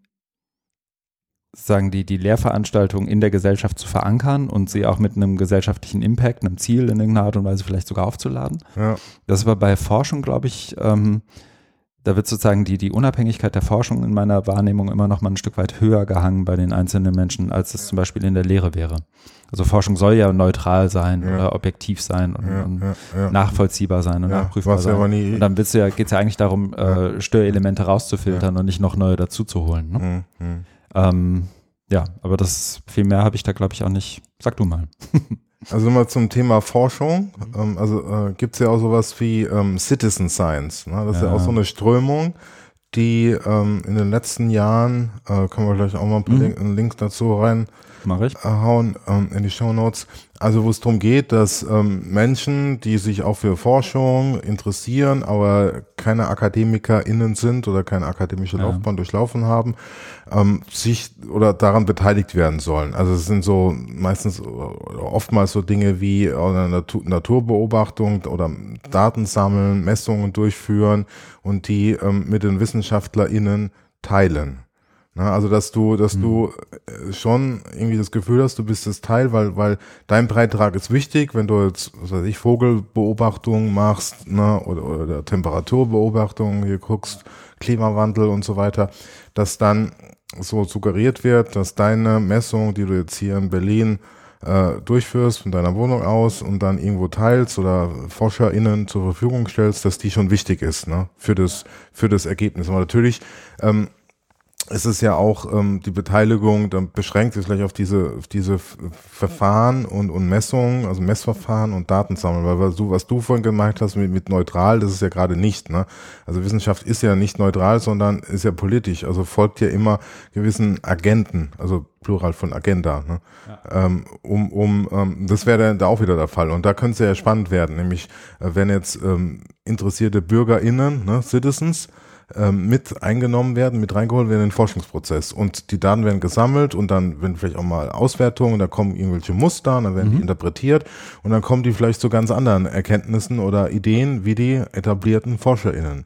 sagen die, die Lehrveranstaltung in der Gesellschaft zu verankern und sie auch mit einem gesellschaftlichen Impact, einem Ziel in irgendeiner Art und Weise vielleicht sogar aufzuladen. Ja. Das war bei Forschung, glaube ich, ähm, da wird sozusagen die, die Unabhängigkeit der Forschung in meiner Wahrnehmung immer noch mal ein Stück weit höher gehangen bei den einzelnen Menschen, als es zum Beispiel in der Lehre wäre. Also Forschung soll ja neutral sein Ja. oder objektiv sein und, Ja, und ja, nachvollziehbar sein und nachprüfbar sein. und dann willst du ja, geht's ja eigentlich darum, äh, Störelemente rauszufiltern und nicht noch neue dazuzuholen. Ne? Hm, hm. Ähm, ja, aber das viel mehr habe ich da, glaube ich, auch nicht. Sag du mal. [laughs] Also mal zum Thema Forschung. Ähm, also äh, gibt es ja auch sowas wie ähm, Citizen Science. Ne? Das ist ja Ja. auch so eine Strömung, die ähm, in den letzten Jahren, äh, können wir gleich auch mal ein paar Mhm. Link, Links dazu rein Mach ich. äh, hauen ähm, in die Show Notes. Also wo es darum geht, dass ähm, Menschen, die sich auch für Forschung interessieren, aber keine AkademikerInnen sind oder keine akademische Ja. Laufbahn durchlaufen haben, ähm, sich oder daran beteiligt werden sollen. Also es sind so meistens oder oftmals so Dinge wie eine Natur, Naturbeobachtung oder Daten sammeln, Messungen durchführen und die ähm, mit den WissenschaftlerInnen teilen. Na, also dass du, dass du äh, schon irgendwie das Gefühl hast, du bist das Teil, weil, weil dein Beitrag ist wichtig, wenn du jetzt, was weiß ich, Vogelbeobachtung machst, ne, oder, oder Temperaturbeobachtung, hier guckst, Klimawandel und so weiter, dass dann so suggeriert wird, dass deine Messung, die du jetzt hier in Berlin äh, durchführst von deiner Wohnung aus und dann irgendwo teilst oder ForscherInnen zur Verfügung stellst, dass die schon wichtig ist, ne, für das, für das Ergebnis. Aber natürlich, ähm, es ist ja auch ähm, die Beteiligung, dann beschränkt sich vielleicht auf diese, auf diese Verfahren und, und Messungen, also Messverfahren und Datensammeln, weil was du, was du vorhin gemeint hast mit, mit neutral, das ist ja gerade nicht, ne? Also Wissenschaft ist ja nicht neutral, sondern ist ja politisch, also folgt ja immer gewissen Agenten, also Plural von Agenda, ne? Ähm, um, um, ähm, das wäre dann da auch wieder der Fall. Und da könnte es ja spannend werden, nämlich äh, wenn jetzt ähm, interessierte BürgerInnen, ne, Citizens, ähm, mit eingenommen werden, mit reingeholt werden in den Forschungsprozess. Und die Daten werden gesammelt und dann werden vielleicht auch mal Auswertungen, da kommen irgendwelche Muster, und dann werden die interpretiert und dann kommen die vielleicht zu ganz anderen Erkenntnissen oder Ideen wie die etablierten ForscherInnen.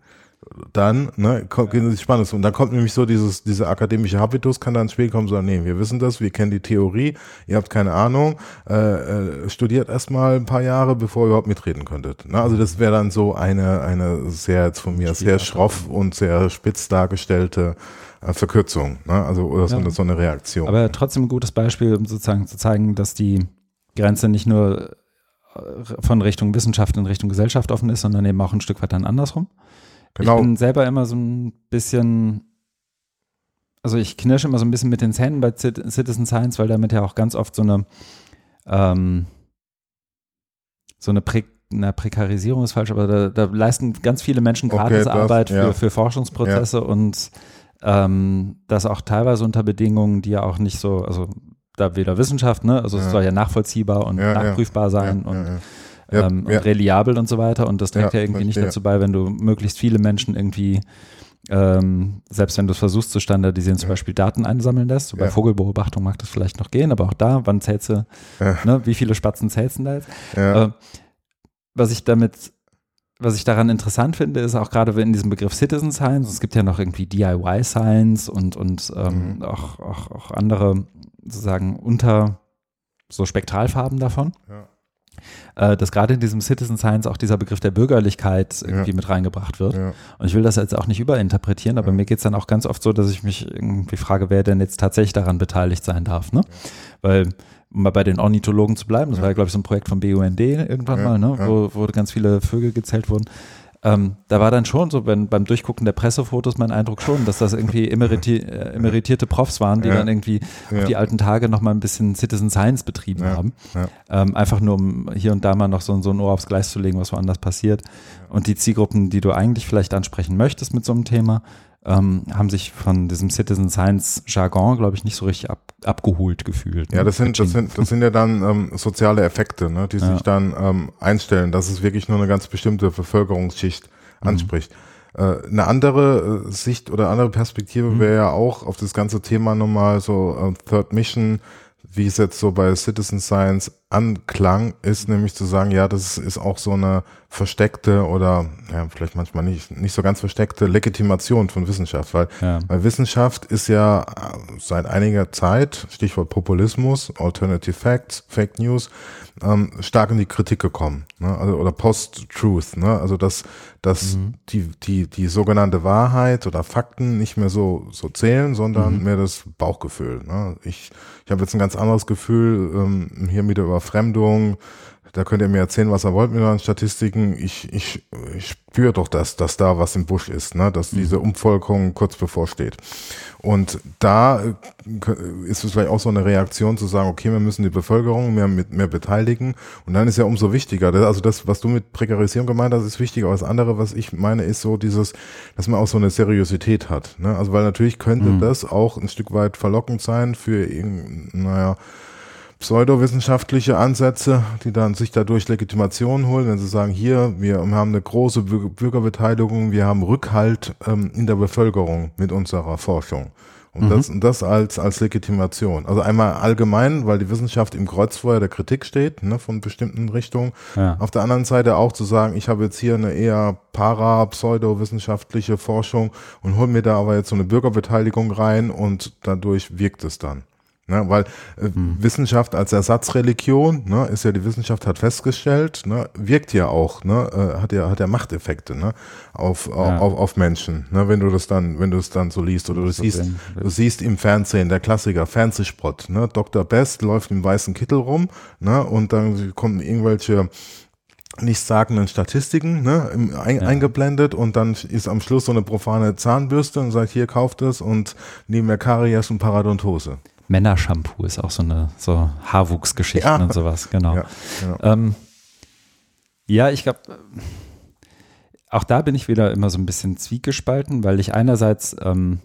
Dann, ne, kommt, geht es spannend. Und dann kommt nämlich so dieses, dieser akademische Habitus, kann dann ins Spiel kommen, so, nee, wir wissen das, wir kennen die Theorie, ihr habt keine Ahnung, äh, äh, studiert erstmal ein paar Jahre, bevor ihr überhaupt mitreden könntet. Ne? Also das wäre dann so eine, eine sehr, jetzt von mir sehr schroff und sehr spitz dargestellte äh, Verkürzung, ne? also oder so, Ja. eine, so eine Reaktion. Aber trotzdem ein gutes Beispiel, um sozusagen zu zeigen, dass die Grenze nicht nur äh, von Richtung Wissenschaft in Richtung Gesellschaft offen ist, sondern eben auch ein Stück weit dann andersrum. Genau. Ich bin selber immer so ein bisschen, also ich knirsche immer so ein bisschen mit den Zähnen bei Cit- Citizen Science, weil damit ja auch ganz oft so eine, ähm, so eine Prä na, Prekarisierung ist falsch, aber da, da leisten ganz viele Menschen Okay, gratis das- Arbeit ja. für, für Forschungsprozesse und ähm, das auch teilweise unter Bedingungen, die ja auch nicht so, also da weder Wissenschaft, ne, also Ja. es soll ja nachvollziehbar und Ja, ja. nachprüfbar sein ja, und ja, ähm, ja. und reliabel und so weiter. Und das trägt Ja, ja, irgendwie nicht dazu bei, wenn du möglichst viele Menschen irgendwie, ähm, selbst wenn du es versuchst zu standardisieren, zum. Beispiel Daten einsammeln lässt. So bei. Vogelbeobachtung mag das vielleicht noch gehen, aber auch da, wann zählst du, ne, wie viele Spatzen zählst du da jetzt? Äh, was ich damit, was ich daran interessant finde, ist auch gerade in diesem Begriff Citizen Science, es gibt ja noch irgendwie DIY Science und, und ähm, Mhm. auch, auch, auch andere sozusagen unter so Spektralfarben davon. Ja. Äh, dass gerade in diesem Citizen Science auch dieser Begriff der Bürgerlichkeit irgendwie Ja. mit reingebracht wird. Ja. Und ich will das jetzt auch nicht überinterpretieren, aber Ja. mir geht es dann auch ganz oft so, dass ich mich irgendwie frage, wer denn jetzt tatsächlich daran beteiligt sein darf. Ne? Weil, um mal bei den Ornithologen zu bleiben, das war ja, glaube ich, so ein Projekt vom BUND irgendwann mal, ne? wo, wo ganz viele Vögel gezählt wurden. Ähm, da war dann schon so, wenn, beim Durchgucken der Pressefotos mein Eindruck schon, dass das irgendwie emeriti äh, emeritierte Profs waren, die Ja. dann irgendwie Ja. auf die alten Tage noch mal ein bisschen Citizen Science betrieben Ja. haben. Ähm, einfach nur, um hier und da mal noch so, so ein Ohr aufs Gleis zu legen, was woanders passiert. Und die Zielgruppen, die du eigentlich vielleicht ansprechen möchtest mit so einem Thema, ähm, haben sich von diesem Citizen Science Jargon, glaube ich, nicht so richtig ab, abgeholt gefühlt. Ja, ne? das sind, das sind, das sind ja dann ähm, soziale Effekte, ne, die Ja. sich dann ähm, einstellen, dass es wirklich nur eine ganz bestimmte Bevölkerungsschicht Mhm. anspricht. Äh, eine andere äh, Sicht oder andere Perspektive Mhm. wäre ja auch auf das ganze Thema nochmal so äh, Third Mission, wie es jetzt so bei Citizen Science anklang, ist nämlich zu sagen, ja, das ist auch so eine versteckte oder ja, vielleicht manchmal nicht, nicht so ganz versteckte Legitimation von Wissenschaft, weil, ja. weil Wissenschaft ist ja äh, seit einiger Zeit, Stichwort Populismus, Alternative Facts, Fake News, ähm, stark in die Kritik gekommen, ne? also, oder Post-Truth, ne? also dass, dass mhm. die, die, die sogenannte Wahrheit oder Fakten nicht mehr so, so zählen, sondern mhm. mehr das Bauchgefühl. Ne? Ich, ich habe jetzt ein ganz anderes Gefühl, ähm, hier mit der Überfremdung, da könnt ihr mir erzählen, was ihr wollt mit euren Statistiken. Ich, ich, ich spüre doch, dass, dass da was im Busch ist, ne? dass mhm. diese Umvolkung kurz bevorsteht. Und da äh, ist es vielleicht auch so eine Reaktion zu sagen, okay, wir müssen die Bevölkerung mehr, mit, mehr beteiligen. Und dann ist ja umso wichtiger, also das, was du mit Prekarisierung gemeint hast, ist wichtiger. Aber das andere, was ich meine, ist so dieses, dass man auch so eine Seriosität hat. Ne? Also weil natürlich könnte mhm. das auch ein Stück weit verlockend sein für, naja, pseudowissenschaftliche Ansätze, die dann sich dadurch Legitimation holen, wenn sie sagen, hier, wir haben eine große Bürgerbeteiligung, wir haben Rückhalt ähm, in der Bevölkerung mit unserer Forschung. Und mhm. das, und das als, als Legitimation. Also einmal allgemein, weil die Wissenschaft im Kreuzfeuer der Kritik steht, ne, von bestimmten Richtungen. Ja. Auf der anderen Seite auch zu sagen, ich habe jetzt hier eine eher para-pseudowissenschaftliche Forschung und hole mir da aber jetzt so eine Bürgerbeteiligung rein und dadurch wirkt es dann. Ne, weil äh, hm. Wissenschaft als Ersatzreligion, ne, ist ja die Wissenschaft hat festgestellt, ne, wirkt ja auch, ne, äh, hat ja hat ja Machteffekte, ne, auf, ja. auf, auf Menschen, ne, wenn du das dann, wenn du es dann so liest oder du siehst, du siehst im Fernsehen der Klassiker Fernsehspott, ne, Dr. Best läuft im weißen Kittel rum, ne, und dann kommen irgendwelche nichtssagenden Statistiken ne, ein, ja. eingeblendet und dann ist am Schluss so eine profane Zahnbürste und sagt, hier kauft es und neben der Karies und Paradontose. Männershampoo ist auch so eine so Haarwuchsgeschichten ja. und sowas, genau. Ja, genau. Ähm, ja ich glaube, auch da bin ich wieder immer so ein bisschen zwiegespalten, weil ich einerseits ähm,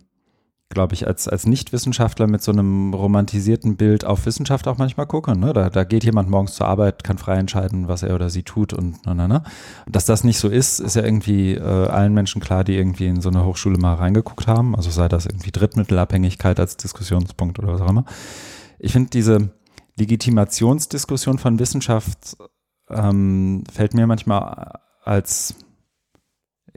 glaube ich, als, als Nichtwissenschaftler mit so einem romantisierten Bild auf Wissenschaft auch manchmal gucke. Ne? Da, da geht jemand morgens zur Arbeit, kann frei entscheiden, was er oder sie tut und na, na, na. Dass das nicht so ist, ist ja irgendwie äh, allen Menschen klar, die irgendwie in so eine Hochschule mal reingeguckt haben. Also sei das irgendwie Drittmittelabhängigkeit als Diskussionspunkt oder was auch immer. Ich finde diese Legitimationsdiskussion von Wissenschaft ähm, fällt mir manchmal als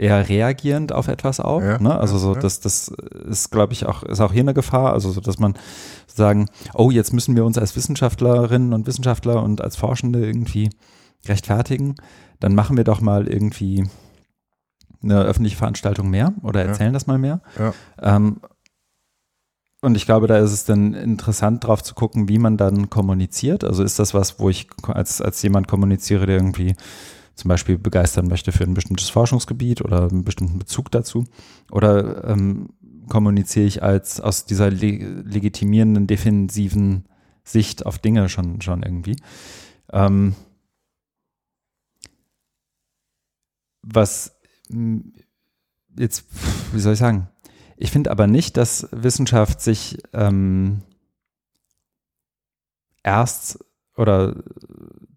eher reagierend auf etwas auf. Ja, ne? Also so, ja. das, das ist, glaube ich, auch, ist auch hier eine Gefahr. Also so, dass man sagen, oh, jetzt müssen wir uns als Wissenschaftlerinnen und Wissenschaftler und als Forschende irgendwie rechtfertigen. Dann machen wir doch mal irgendwie eine öffentliche Veranstaltung mehr oder erzählen ja. das mal mehr. Ähm, und ich glaube, da ist es dann interessant, drauf zu gucken, wie man dann kommuniziert. Also ist das was, wo ich als, als jemand kommuniziere, der irgendwie zum Beispiel begeistern möchte für ein bestimmtes Forschungsgebiet oder einen bestimmten Bezug dazu? Oder ähm, kommuniziere ich als aus dieser le legitimierenden, defensiven Sicht auf Dinge schon, schon irgendwie? Ähm, was jetzt, wie soll ich sagen? Ich finde aber nicht, dass Wissenschaft sich ähm, erst oder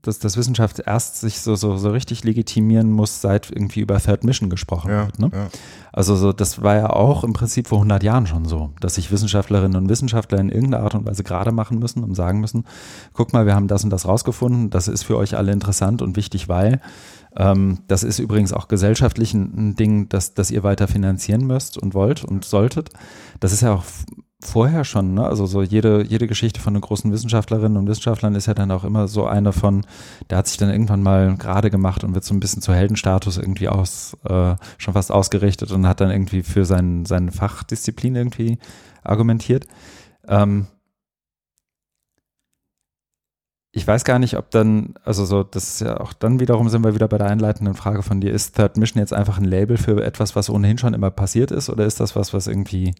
dass das Wissenschaft erst sich so, so, so richtig legitimieren muss, seit irgendwie über Third Mission gesprochen ja, wird. Ne? Ja. Also so, das war ja auch im Prinzip vor 100 Jahren schon so, dass sich Wissenschaftlerinnen und Wissenschaftler in irgendeiner Art und Weise gerade machen müssen und sagen müssen, guck mal, wir haben das und das rausgefunden, das ist für euch alle interessant und wichtig, weil ähm, das ist übrigens auch gesellschaftlich ein, ein Ding, das, das ihr weiter finanzieren müsst und wollt und solltet. Das ist ja auch vorher schon, ne? Also so jede, jede Geschichte von den großen Wissenschaftlerinnen und Wissenschaftlern ist ja dann auch immer so eine von, der hat sich dann irgendwann mal gerade gemacht und wird so ein bisschen zu Heldenstatus irgendwie aus, äh, schon fast ausgerichtet und hat dann irgendwie für sein, seine Fachdisziplin irgendwie argumentiert. Ähm, ich weiß gar nicht, ob dann, also so, das ist ja auch dann wiederum sind wir wieder bei der einleitenden Frage von dir, ist Third Mission jetzt einfach ein Label für etwas, was ohnehin schon immer passiert ist, oder ist das was, was irgendwie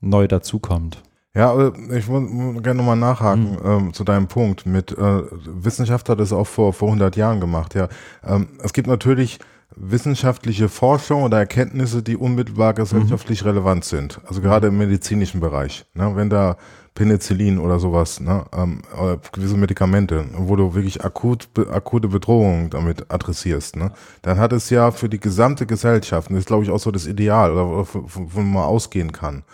neu dazukommt. Ja, ich würde gerne nochmal nachhaken mhm. ähm, zu deinem Punkt. Mit äh, Wissenschaft hat es auch vor, vor 100 Jahren gemacht. Ja, ähm, es gibt natürlich wissenschaftliche Forschung oder Erkenntnisse, die unmittelbar gesellschaftlich mhm. relevant sind. Also gerade im medizinischen Bereich. Ne? Wenn da Penicillin oder sowas, ne? ähm, oder gewisse Medikamente, wo du wirklich akut, be, akute Bedrohungen damit adressierst, ne? dann hat es ja für die gesamte Gesellschaft, und das ist glaube ich auch so das Ideal, oder, oder von, von man ausgehen kann,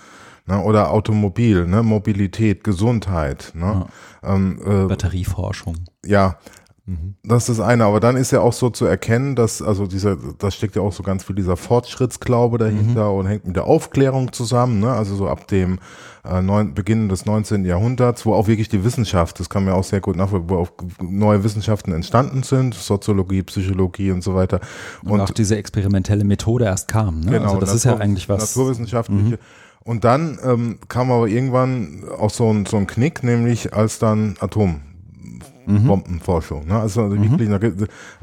Ne? Oder Automobil, ne? Mobilität, Gesundheit. Ne? Ja. Ähm, äh, Batterieforschung. Ja, Mhm. Das ist das eine, aber dann ist ja auch so zu erkennen, dass, also dieser, da steckt ja auch so ganz viel dieser Fortschrittsglaube dahinter mhm. und hängt mit der Aufklärung zusammen, ne? also so ab dem äh, neun, Beginn des 19. Jahrhunderts, wo auch wirklich die Wissenschaft, das kann man auch sehr gut nachvollziehen, wo auch neue Wissenschaften entstanden sind, Soziologie, Psychologie und so weiter. Und, und auch diese experimentelle Methode erst kam, ne? Genau, also das Natur, ist ja eigentlich was. Naturwissenschaftliche. Mhm. Und dann ähm, kam aber irgendwann auch so ein, so ein Knick, nämlich als dann Atom mhm. Bombenforschung. Ne? Also mhm. wirklich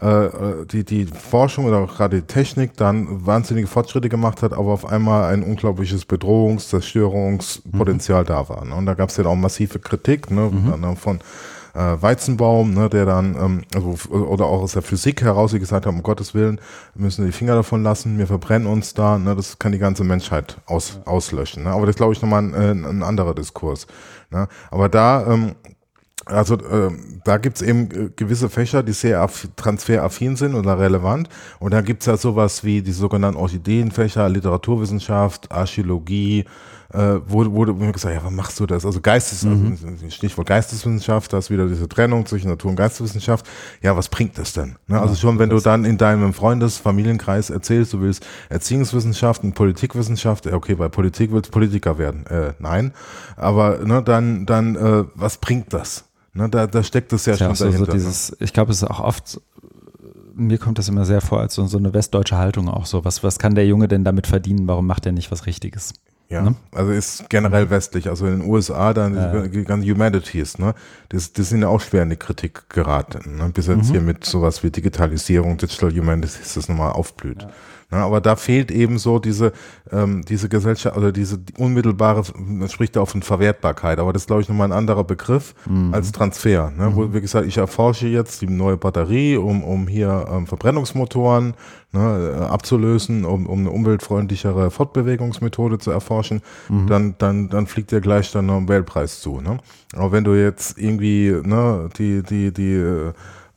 äh, äh, die, die Forschung oder auch gerade die Technik dann wahnsinnige Fortschritte gemacht hat, aber auf einmal ein unglaubliches Bedrohungs-, Zerstörungspotenzial mhm. da war. Ne? Und da gab es ja auch massive Kritik ne? Mhm. von äh, Weizenbaum, ne, der dann, ähm, also, oder auch aus der Physik heraus, die gesagt haben, um Gottes Willen, wir müssen die Finger davon lassen, wir verbrennen uns da, ne, das kann die ganze Menschheit aus, auslöschen. Ne? Aber das glaube ich nochmal ein, ein, ein anderer Diskurs. Ne? Aber da ähm, also äh, da gibt's eben äh, gewisse Fächer, die sehr transferaffin sind oder relevant. Und da gibt's ja sowas wie die sogenannten Orchideenfächer, Literaturwissenschaft, Archäologie, äh, wo, wo mir gesagt, ja, was machst du das? Also Geistes, mhm. also Stichwort Geisteswissenschaft, da ist wieder diese Trennung zwischen Natur- und Geisteswissenschaft. Ja, was bringt das denn? Ne? Also schon, wenn du dann in deinem Freundes-, Familienkreis erzählst, du willst Erziehungswissenschaft und Politikwissenschaft, okay, bei Politik willst du Politiker werden. Äh, nein. Aber ne, dann, dann äh, was bringt das? Ne, da, da steckt es ja, schon so, dahinter. So ne? dieses, ich glaube, es ist auch oft, mir kommt das immer sehr vor als so, so eine westdeutsche Haltung auch so. Was, was kann der Junge denn damit verdienen? Warum macht er nicht was Richtiges? Ja, ne? also ist generell westlich. Also in den USA dann ja. die ganzen Humanities, ne? Das, das sind ja auch schwer in die Kritik geraten. Ne? Bis jetzt mhm. hier mit sowas wie Digitalisierung, Digital Humanities das nochmal aufblüht. Ja. Ja, ne, aber da fehlt eben so diese, ähm, diese Gesellschaft oder diese unmittelbare, man spricht da auch von Verwertbarkeit, aber das ist, glaube ich, nochmal ein anderer Begriff mhm. als Transfer. Ne? Mhm. Wo, wie gesagt, ich erforsche jetzt die neue Batterie, um, um hier ähm, Verbrennungsmotoren ne, äh, abzulösen, um, um eine umweltfreundlichere Fortbewegungsmethode zu erforschen, mhm. dann, dann, dann fliegt dir gleich dann noch ein Weltpreis zu. Ne? Aber wenn du jetzt irgendwie ne, die, die, die äh,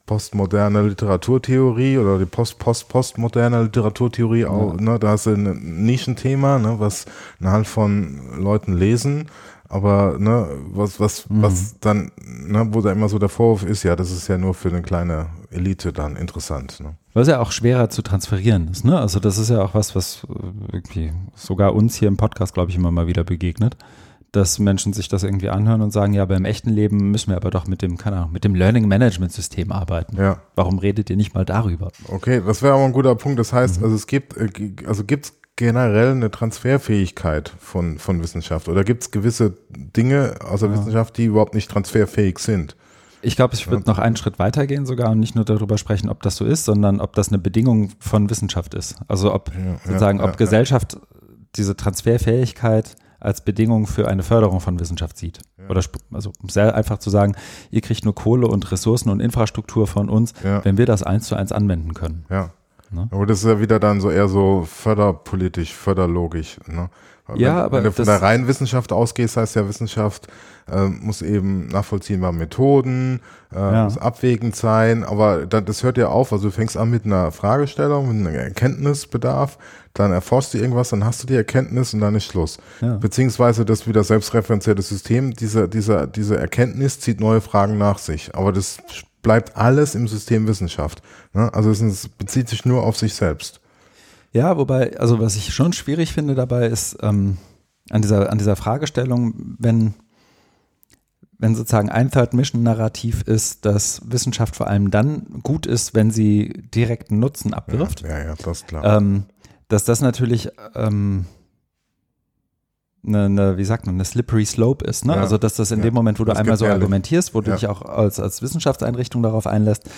postmoderne Literaturtheorie oder die post-post-postmoderne Literaturtheorie, ja. auch, ne, da hast du ein Nischenthema, ne, was eine Hand von Leuten lesen, aber ne, was, was, mhm. was dann, ne, wo da immer so der Vorwurf ist, ja, das ist ja nur für eine kleine Elite dann interessant. Ne. Was ja auch schwerer zu transferieren ist, ne? Also das ist ja auch was, was irgendwie sogar uns hier im Podcast, glaube ich, immer mal wieder begegnet dass Menschen sich das irgendwie anhören und sagen, ja, beim echten Leben müssen wir aber doch mit dem, keine Ahnung, mit dem Learning Management System arbeiten. Ja. Warum redet ihr nicht mal darüber? Okay, das wäre aber ein guter Punkt. Das heißt, mhm. also es gibt, äh, also gibt es generell eine Transferfähigkeit von, von Wissenschaft oder gibt es gewisse Dinge aus der ja. Wissenschaft, die überhaupt nicht transferfähig sind? Ich glaube, ich würde noch einen Schritt weitergehen sogar und nicht nur darüber sprechen, ob das so ist, sondern ob das eine Bedingung von Wissenschaft ist. Also ob ja, sozusagen, ob Gesellschaft diese Transferfähigkeit als Bedingung für eine Förderung von Wissenschaft sieht. Ja. Oder also sehr einfach zu sagen, ihr kriegt nur Kohle und Ressourcen und Infrastruktur von uns, ja. wenn wir das eins zu eins anwenden können. Ja. Ne? Aber das ist ja wieder dann so eher so förderpolitisch, förderlogisch. Ne? Ja, wenn, aber wenn du von der reinen Wissenschaft ausgehst, heißt ja Wissenschaft äh, muss eben nachvollziehbare Methoden, äh, ja. muss abwägend sein, aber das, das hört ja auf, also du fängst an mit einer Fragestellung, mit einem Erkenntnisbedarf, dann erforschst du irgendwas, dann hast du die Erkenntnis und dann ist Schluss. Ja. Beziehungsweise das wieder selbstreferenzierte System, diese, diese, diese Erkenntnis zieht neue Fragen nach sich, aber das bleibt alles im System Wissenschaft. Ne? Also es bezieht sich nur auf sich selbst. Ja, wobei, also was ich schon schwierig finde dabei ist, ähm, an, dieser, an dieser Fragestellung, wenn, wenn sozusagen ein Third-Mission-Narrativ ist, dass Wissenschaft vor allem dann gut ist, wenn sie direkten Nutzen abwirft. Ja, ja, ja das ist klar. Ähm, dass das natürlich ähm, eine, eine, wie sagt man, eine slippery slope ist. Ne? Ja, also dass das in ja, dem Moment, wo du einmal so argumentierst, wo du dich auch als, als Wissenschaftseinrichtung darauf einlässt,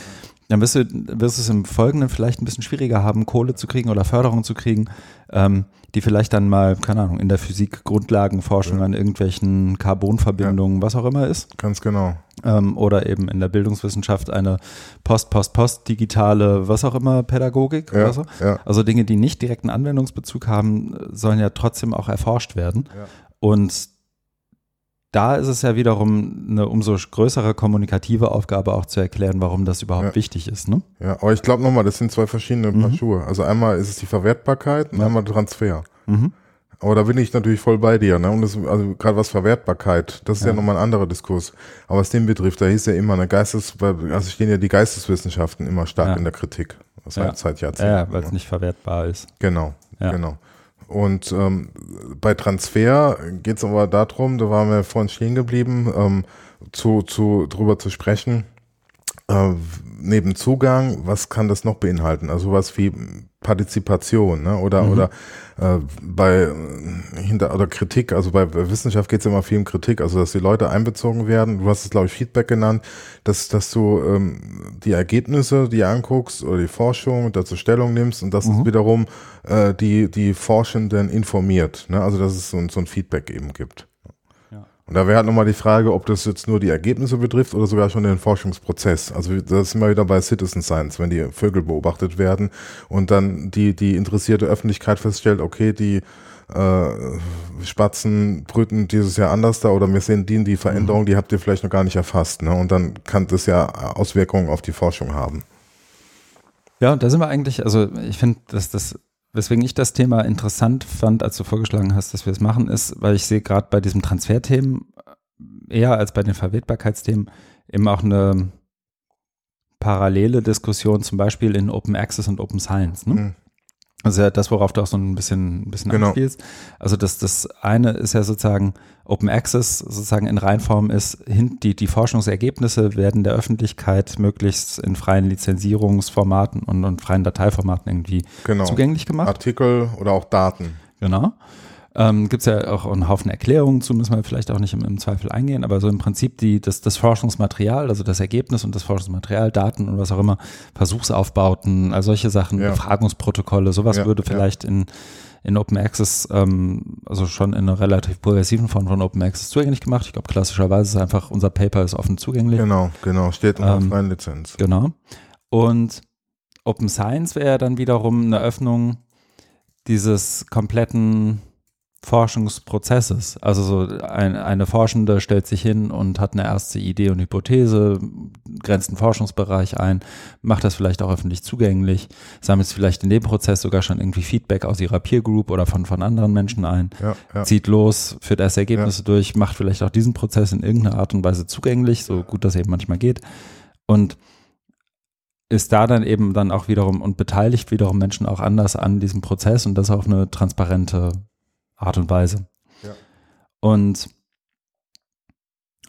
dann wirst du, wirst du es im Folgenden vielleicht ein bisschen schwieriger haben, Kohle zu kriegen oder Förderung zu kriegen, ähm, die vielleicht dann mal, keine Ahnung, in der Physik Grundlagenforschung ja. an irgendwelchen Carbonverbindungen, ja. was auch immer ist. Ganz genau. Ähm, oder eben in der Bildungswissenschaft eine Post, Post, Post, digitale, was auch immer, Pädagogik ja. oder so. Also Dinge, die nicht direkten Anwendungsbezug haben, sollen ja trotzdem auch erforscht werden. Und da ist es ja wiederum eine umso größere kommunikative Aufgabe auch zu erklären, warum das überhaupt ja. wichtig ist. Ne? Ja, aber ich glaube nochmal, das sind zwei verschiedene mhm. Paar Schuhe. Also einmal ist es die Verwertbarkeit und ja. einmal Transfer. Mhm. Aber da bin ich natürlich voll bei dir, ne? Und das, also gerade was Verwertbarkeit, das ist ja, Ja. nochmal ein anderer Diskurs. Aber was den betrifft, da hieß ja immer eine Geistes, also stehen ja die Geisteswissenschaften immer stark Ja. in der Kritik. Das Ja. seit Ja, Jahrzehnten. ja weil es nicht verwertbar ist. Genau, genau. Und ähm, bei Transfer geht es aber darum, da waren wir vorhin stehen geblieben, ähm, zu, zu, drüber zu sprechen, äh, neben Zugang, was kann das noch beinhalten? Also was wie Partizipation ne? oder, Mhm. oder äh, bei äh, hinter oder Kritik, also bei Wissenschaft geht es immer viel um Kritik, also dass die Leute einbezogen werden. Du hast es, glaube ich, Feedback genannt, dass, dass du ähm, die Ergebnisse, die anguckst oder die Forschung dazu Stellung nimmst und dass Mhm. es wiederum äh, die, die Forschenden informiert. Ne? Also dass es so, so ein Feedback eben gibt. Und da wäre halt nochmal die Frage, ob das jetzt nur die Ergebnisse betrifft oder sogar schon den Forschungsprozess. Also das sind wir wieder bei Citizen Science, wenn die Vögel beobachtet werden und dann die, die interessierte Öffentlichkeit feststellt, okay, die äh, Spatzen brüten dieses Jahr anders da oder wir sehen die, die Veränderung, die habt ihr vielleicht noch gar nicht erfasst. Ne? Und dann kann das ja Auswirkungen auf die Forschung haben. Ja, da sind wir eigentlich, also ich finde, dass das, weswegen ich das Thema interessant fand, als du vorgeschlagen hast, dass wir es machen, ist, weil ich sehe gerade bei diesen Transferthemen eher als bei den Verwertbarkeitsthemen eben auch eine parallele Diskussion, zum Beispiel in Open Access und Open Science. Ne? Mhm. Also ja, das, worauf du auch so ein bisschen, ein bisschen Genau. anspielst. Also das, das eine ist ja sozusagen Open Access sozusagen in Reinform ist, die, die Forschungsergebnisse werden der Öffentlichkeit möglichst in freien Lizenzierungsformaten und, und freien Dateiformaten irgendwie Genau. zugänglich gemacht. Artikel oder auch Daten. Genau. Ähm, Gibt es ja auch einen Haufen Erklärungen zu, müssen wir vielleicht auch nicht im, im Zweifel eingehen, aber so im Prinzip die, das, das Forschungsmaterial, also das Ergebnis und das Forschungsmaterial, Daten und was auch immer, Versuchsaufbauten, all solche Sachen, Ja. Befragungsprotokolle, sowas Ja, würde ja. vielleicht in, in Open Access, ähm, also schon in einer relativ progressiven Form von Open Access zugänglich gemacht. Ich glaube, klassischerweise ist einfach, unser Paper ist offen zugänglich. Genau, genau, steht unter Ähm, freien Lizenz. Genau. Und Open Science wäre dann wiederum eine Öffnung dieses kompletten Forschungsprozesses. Also so ein, eine Forschende stellt sich hin und hat eine erste Idee und Hypothese, grenzt einen Forschungsbereich ein, macht das vielleicht auch öffentlich zugänglich, sammelt vielleicht in dem Prozess sogar schon irgendwie Feedback aus ihrer Peer Group oder von, von anderen Menschen ein Ja, ja. zieht los, führt erste Ergebnisse durch, macht vielleicht auch diesen Prozess in irgendeiner Art und Weise zugänglich, so gut das eben manchmal geht. Und ist da dann eben dann auch wiederum und beteiligt wiederum Menschen auch anders an diesem Prozess und das auf eine transparente Art und Weise. Ja. Und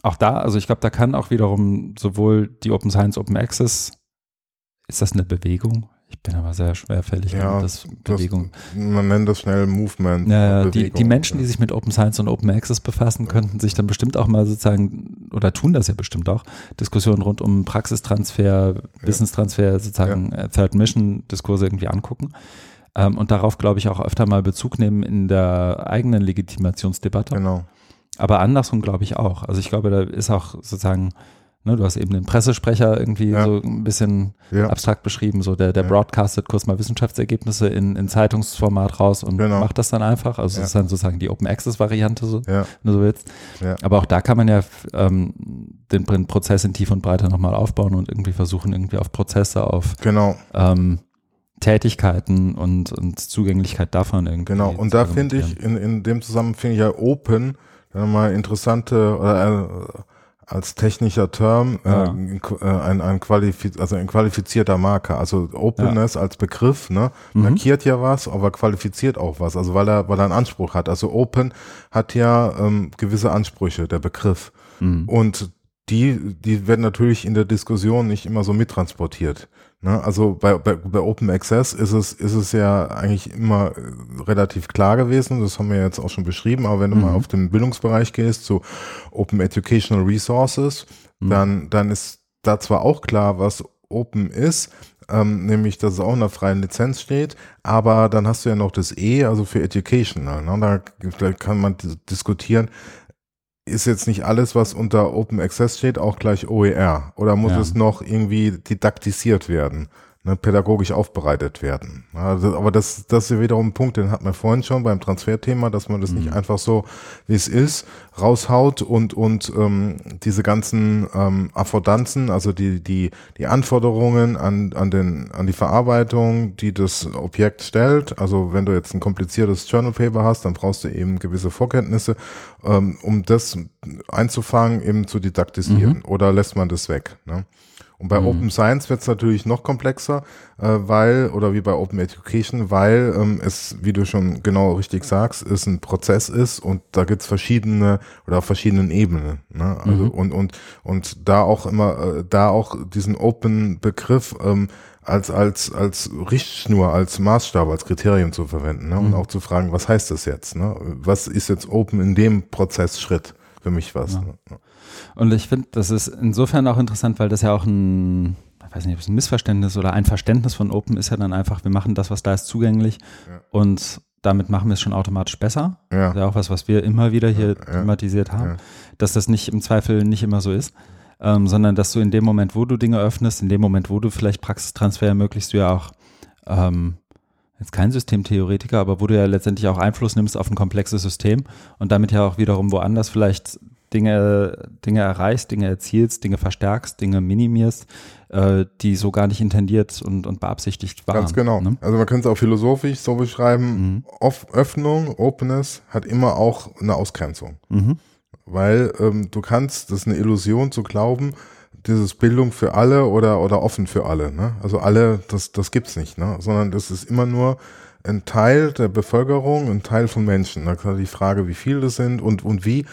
auch da, also ich glaube, da kann auch wiederum sowohl die Open Science, Open Access, ist das eine Bewegung? Ich bin aber sehr schwerfällig, Ja, wenn das Das, Bewegung. man nennt das schnell Movement. Ja, ja, die, Bewegung. die Menschen, die sich mit Open Science und Open Access befassen, könnten sich dann bestimmt auch mal sozusagen, oder tun das ja bestimmt auch, Diskussionen rund um Praxistransfer, Wissenstransfer, sozusagen äh, Third Mission Diskurse irgendwie angucken. Ähm, und darauf, glaube ich, auch öfter mal Bezug nehmen in der eigenen Legitimationsdebatte. Genau. Aber andersrum glaube ich auch. Also ich glaube, da ist auch sozusagen, ne, du hast eben den Pressesprecher irgendwie Ja. so ein bisschen Ja. abstrakt beschrieben, so der, der Ja. broadcastet kurz mal Wissenschaftsergebnisse in, in Zeitungsformat raus und Genau. macht das dann einfach. Also das ist dann sozusagen die Open Access Variante, so, wenn du so willst. Aber auch da kann man ja ähm, den Pr- Prozess in Tief und Breite nochmal aufbauen und irgendwie versuchen, irgendwie auf Prozesse, auf Genau, ähm, Tätigkeiten und, und Zugänglichkeit davon irgendwie. genau. Und da finde ich, in, in dem Zusammenhang finde ich ja Open mal interessante, oder äh, als technischer Term, Ja. äh, ein, ein, qualifiz also ein qualifizierter Marker. Also Openness als Begriff, ne, Mhm. markiert ja was, aber qualifiziert auch was. Also weil er, weil er einen Anspruch hat. Also Open hat ja ähm, gewisse Ansprüche, der Begriff. Mhm. Und die, die werden natürlich in der Diskussion nicht immer so mittransportiert. Ne? Also bei, bei, bei Open Access ist es, ist es ja eigentlich immer äh, relativ klar gewesen, das haben wir jetzt auch schon beschrieben, aber wenn du mal Mhm. auf den Bildungsbereich gehst, zu Open Educational Resources, Mhm. dann, dann ist da zwar auch klar, was Open ist, ähm, nämlich, dass es auch in der freien Lizenz steht, aber dann hast du ja noch das E, also für Educational. Ne? Da, da kann man dis- diskutieren, ist jetzt nicht alles, was unter Open Access steht, auch gleich OER? Oder muss Ja. es noch irgendwie didaktisiert werden? Ne, pädagogisch aufbereitet werden. Also, aber das, das ist wiederum ein Punkt, den hat man vorhin schon beim Transferthema, dass man das mhm. nicht einfach so, wie es ist, raushaut und, und ähm, diese ganzen ähm, Affordanzen, also die, die, die Anforderungen an, an, den, an die Verarbeitung, die das Objekt stellt. Also wenn du jetzt ein kompliziertes Journal Paper hast, dann brauchst du eben gewisse Vorkenntnisse, ähm, um das einzufangen, eben zu didaktisieren. Mhm. Oder lässt man das weg? Ne? Und bei mhm. Open Science wird es natürlich noch komplexer, äh, weil, oder wie bei Open Education, weil ähm, es, wie du schon genau richtig sagst, es ein Prozess ist und da gibt's verschiedene oder auf verschiedenen Ebenen. Ne? Also mhm. und, und, und da auch immer, äh, da auch diesen Open-Begriff ähm, als, als, als Richtschnur, als Maßstab, als Kriterium zu verwenden ne? und mhm. auch zu fragen, was heißt das jetzt? Ne? Was ist jetzt Open in dem Prozessschritt für mich was? Ja. Ne? Und ich finde, das ist insofern auch interessant, weil das ja auch ein, ich weiß nicht, ob es ein Missverständnis oder ein Verständnis von Open ist ja dann einfach, wir machen das, was da ist, zugänglich ja. und damit machen wir es schon automatisch besser. Ja. Das ist ja auch was, was wir immer wieder hier ja. thematisiert haben, dass das nicht im Zweifel nicht immer so ist. Ähm, sondern dass du in dem Moment, wo du Dinge öffnest, in dem Moment, wo du vielleicht Praxistransfer ermöglichst, du ja auch ähm, jetzt kein Systemtheoretiker, aber wo du ja letztendlich auch Einfluss nimmst auf ein komplexes System und damit ja auch wiederum woanders vielleicht Dinge, Dinge erreichst, Dinge erzielst, Dinge verstärkst, Dinge minimierst, äh, die so gar nicht intendiert und, und beabsichtigt waren. Ganz genau. Ne? Also man könnte es auch philosophisch so beschreiben, mhm. Öffnung, Openness hat immer auch eine Ausgrenzung. Mhm. Weil ähm, du kannst, das ist eine Illusion zu glauben, dieses Bildung für alle oder, oder offen für alle. Ne? Also alle, das, das gibt's nicht, ne? sondern das ist immer nur ein Teil der Bevölkerung, ein Teil von Menschen. Da ist halt die Frage, wie viele das sind und, und wie.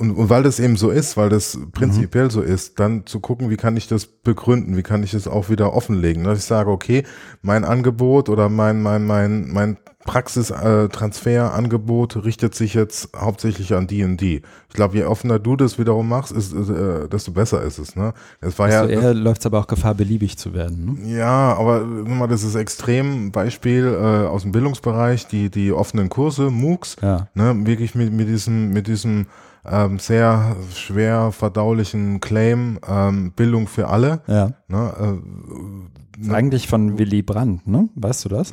Und, und weil das eben so ist, weil das prinzipiell mhm. so ist, dann zu gucken, wie kann ich das begründen, wie kann ich es auch wieder offenlegen, dass ich sage, okay, mein Angebot oder mein mein mein mein Praxistransferangebot äh, richtet sich jetzt hauptsächlich an die und die. Ich glaube, je offener du das wiederum machst, ist, äh, desto besser ist es. Ne? Es war also ja, eher läuft es aber auch Gefahr, beliebig zu werden. Ne? Ja, aber mal, das ist extrem Beispiel äh, aus dem Bildungsbereich, die die offenen Kurse, MOOCs, ja. ne, wirklich mit mit diesem mit diesem ähm, sehr schwer verdaulichen Claim, ähm, Bildung für alle. Ja. Ne, äh, eigentlich von Willy Brandt, ne? Weißt du das?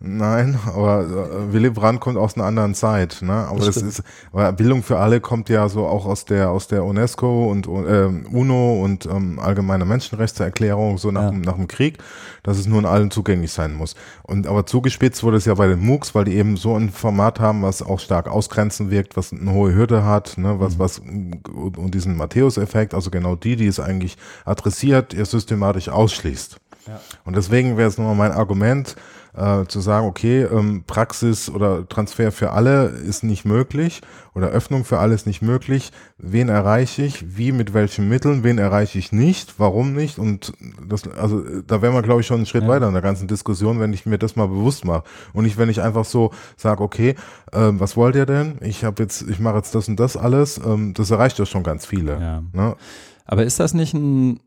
Nein, aber äh, Willy Brandt kommt aus einer anderen Zeit, ne? Aber das, das ist, aber Bildung für alle kommt ja so auch aus der aus der UNESCO und äh, UNO und ähm, allgemeine Menschenrechtserklärung so nach, ja. nach dem Krieg, dass es nur in allen zugänglich sein muss. Und aber zugespitzt wurde es ja bei den MOOCs, weil die eben so ein Format haben, was auch stark ausgrenzend wirkt, was eine hohe Hürde hat, ne? Was mhm. was und diesen Matthäus-Effekt, also genau die, die es eigentlich adressiert, ihr systematisch ausschließt. Ja. Und deswegen wäre es nochmal mein Argument äh, zu sagen, okay, ähm, Praxis oder Transfer für alle ist nicht möglich oder Öffnung für alle ist nicht möglich. Wen erreiche ich? Wie, mit welchen Mitteln? Wen erreiche ich nicht? Warum nicht? Und das, also da wären wir, glaube ich, schon einen Schritt ja. weiter in der ganzen Diskussion, wenn ich mir das mal bewusst mache. Und nicht, wenn ich einfach so sage, okay, ähm, was wollt ihr denn? Ich habe jetzt, ich mache jetzt das und das alles. Ähm, das erreicht ja schon ganz viele. Ja. Ne? Aber ist das nicht ein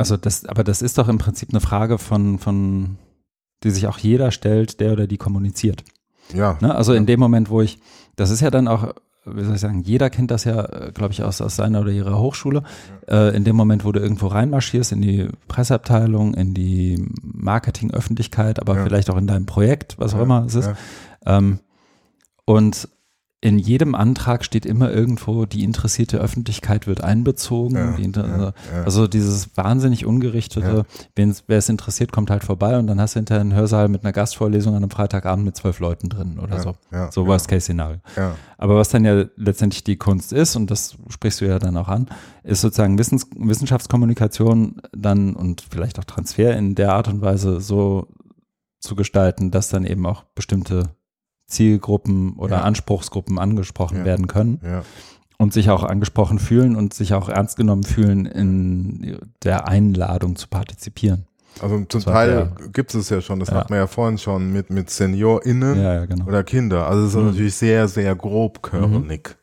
also das, aber das ist doch im Prinzip eine Frage von, von die sich auch jeder stellt, der oder die kommuniziert. Ja. Ne? Also in dem Moment, wo ich, das ist ja dann auch, wie soll ich sagen, jeder kennt das ja, äh, glaube ich, aus, aus seiner oder ihrer Hochschule. Ja. Äh, in dem Moment, wo du irgendwo reinmarschierst, in die Presseabteilung, in die Marketingöffentlichkeit, aber ja. vielleicht auch in deinem Projekt, was auch immer es ist. Ähm, und in jedem Antrag steht immer irgendwo, die interessierte Öffentlichkeit wird einbezogen. Ja, die, ja, ja. Also dieses wahnsinnig ungerichtete, wer es interessiert, kommt halt vorbei und dann hast du hinterher einen Hörsaal mit einer Gastvorlesung an einem Freitagabend mit zwölf Leuten drin oder so. so Worst Case Szenario. Aber was dann ja letztendlich die Kunst ist, und das sprichst du ja dann auch an, ist sozusagen Wissens Wissenschaftskommunikation dann und vielleicht auch Transfer in der Art und Weise so zu gestalten, dass dann eben auch bestimmte Zielgruppen oder ja. Anspruchsgruppen angesprochen ja. werden können. Ja. Und sich auch angesprochen fühlen und sich auch ernst genommen fühlen, in der Einladung zu partizipieren. Also zum Teil gibt es ja schon, das hat man ja vorhin schon mit, mit SeniorInnen genau. oder Kinder. Also es ist mhm. natürlich sehr, sehr grobkörnig.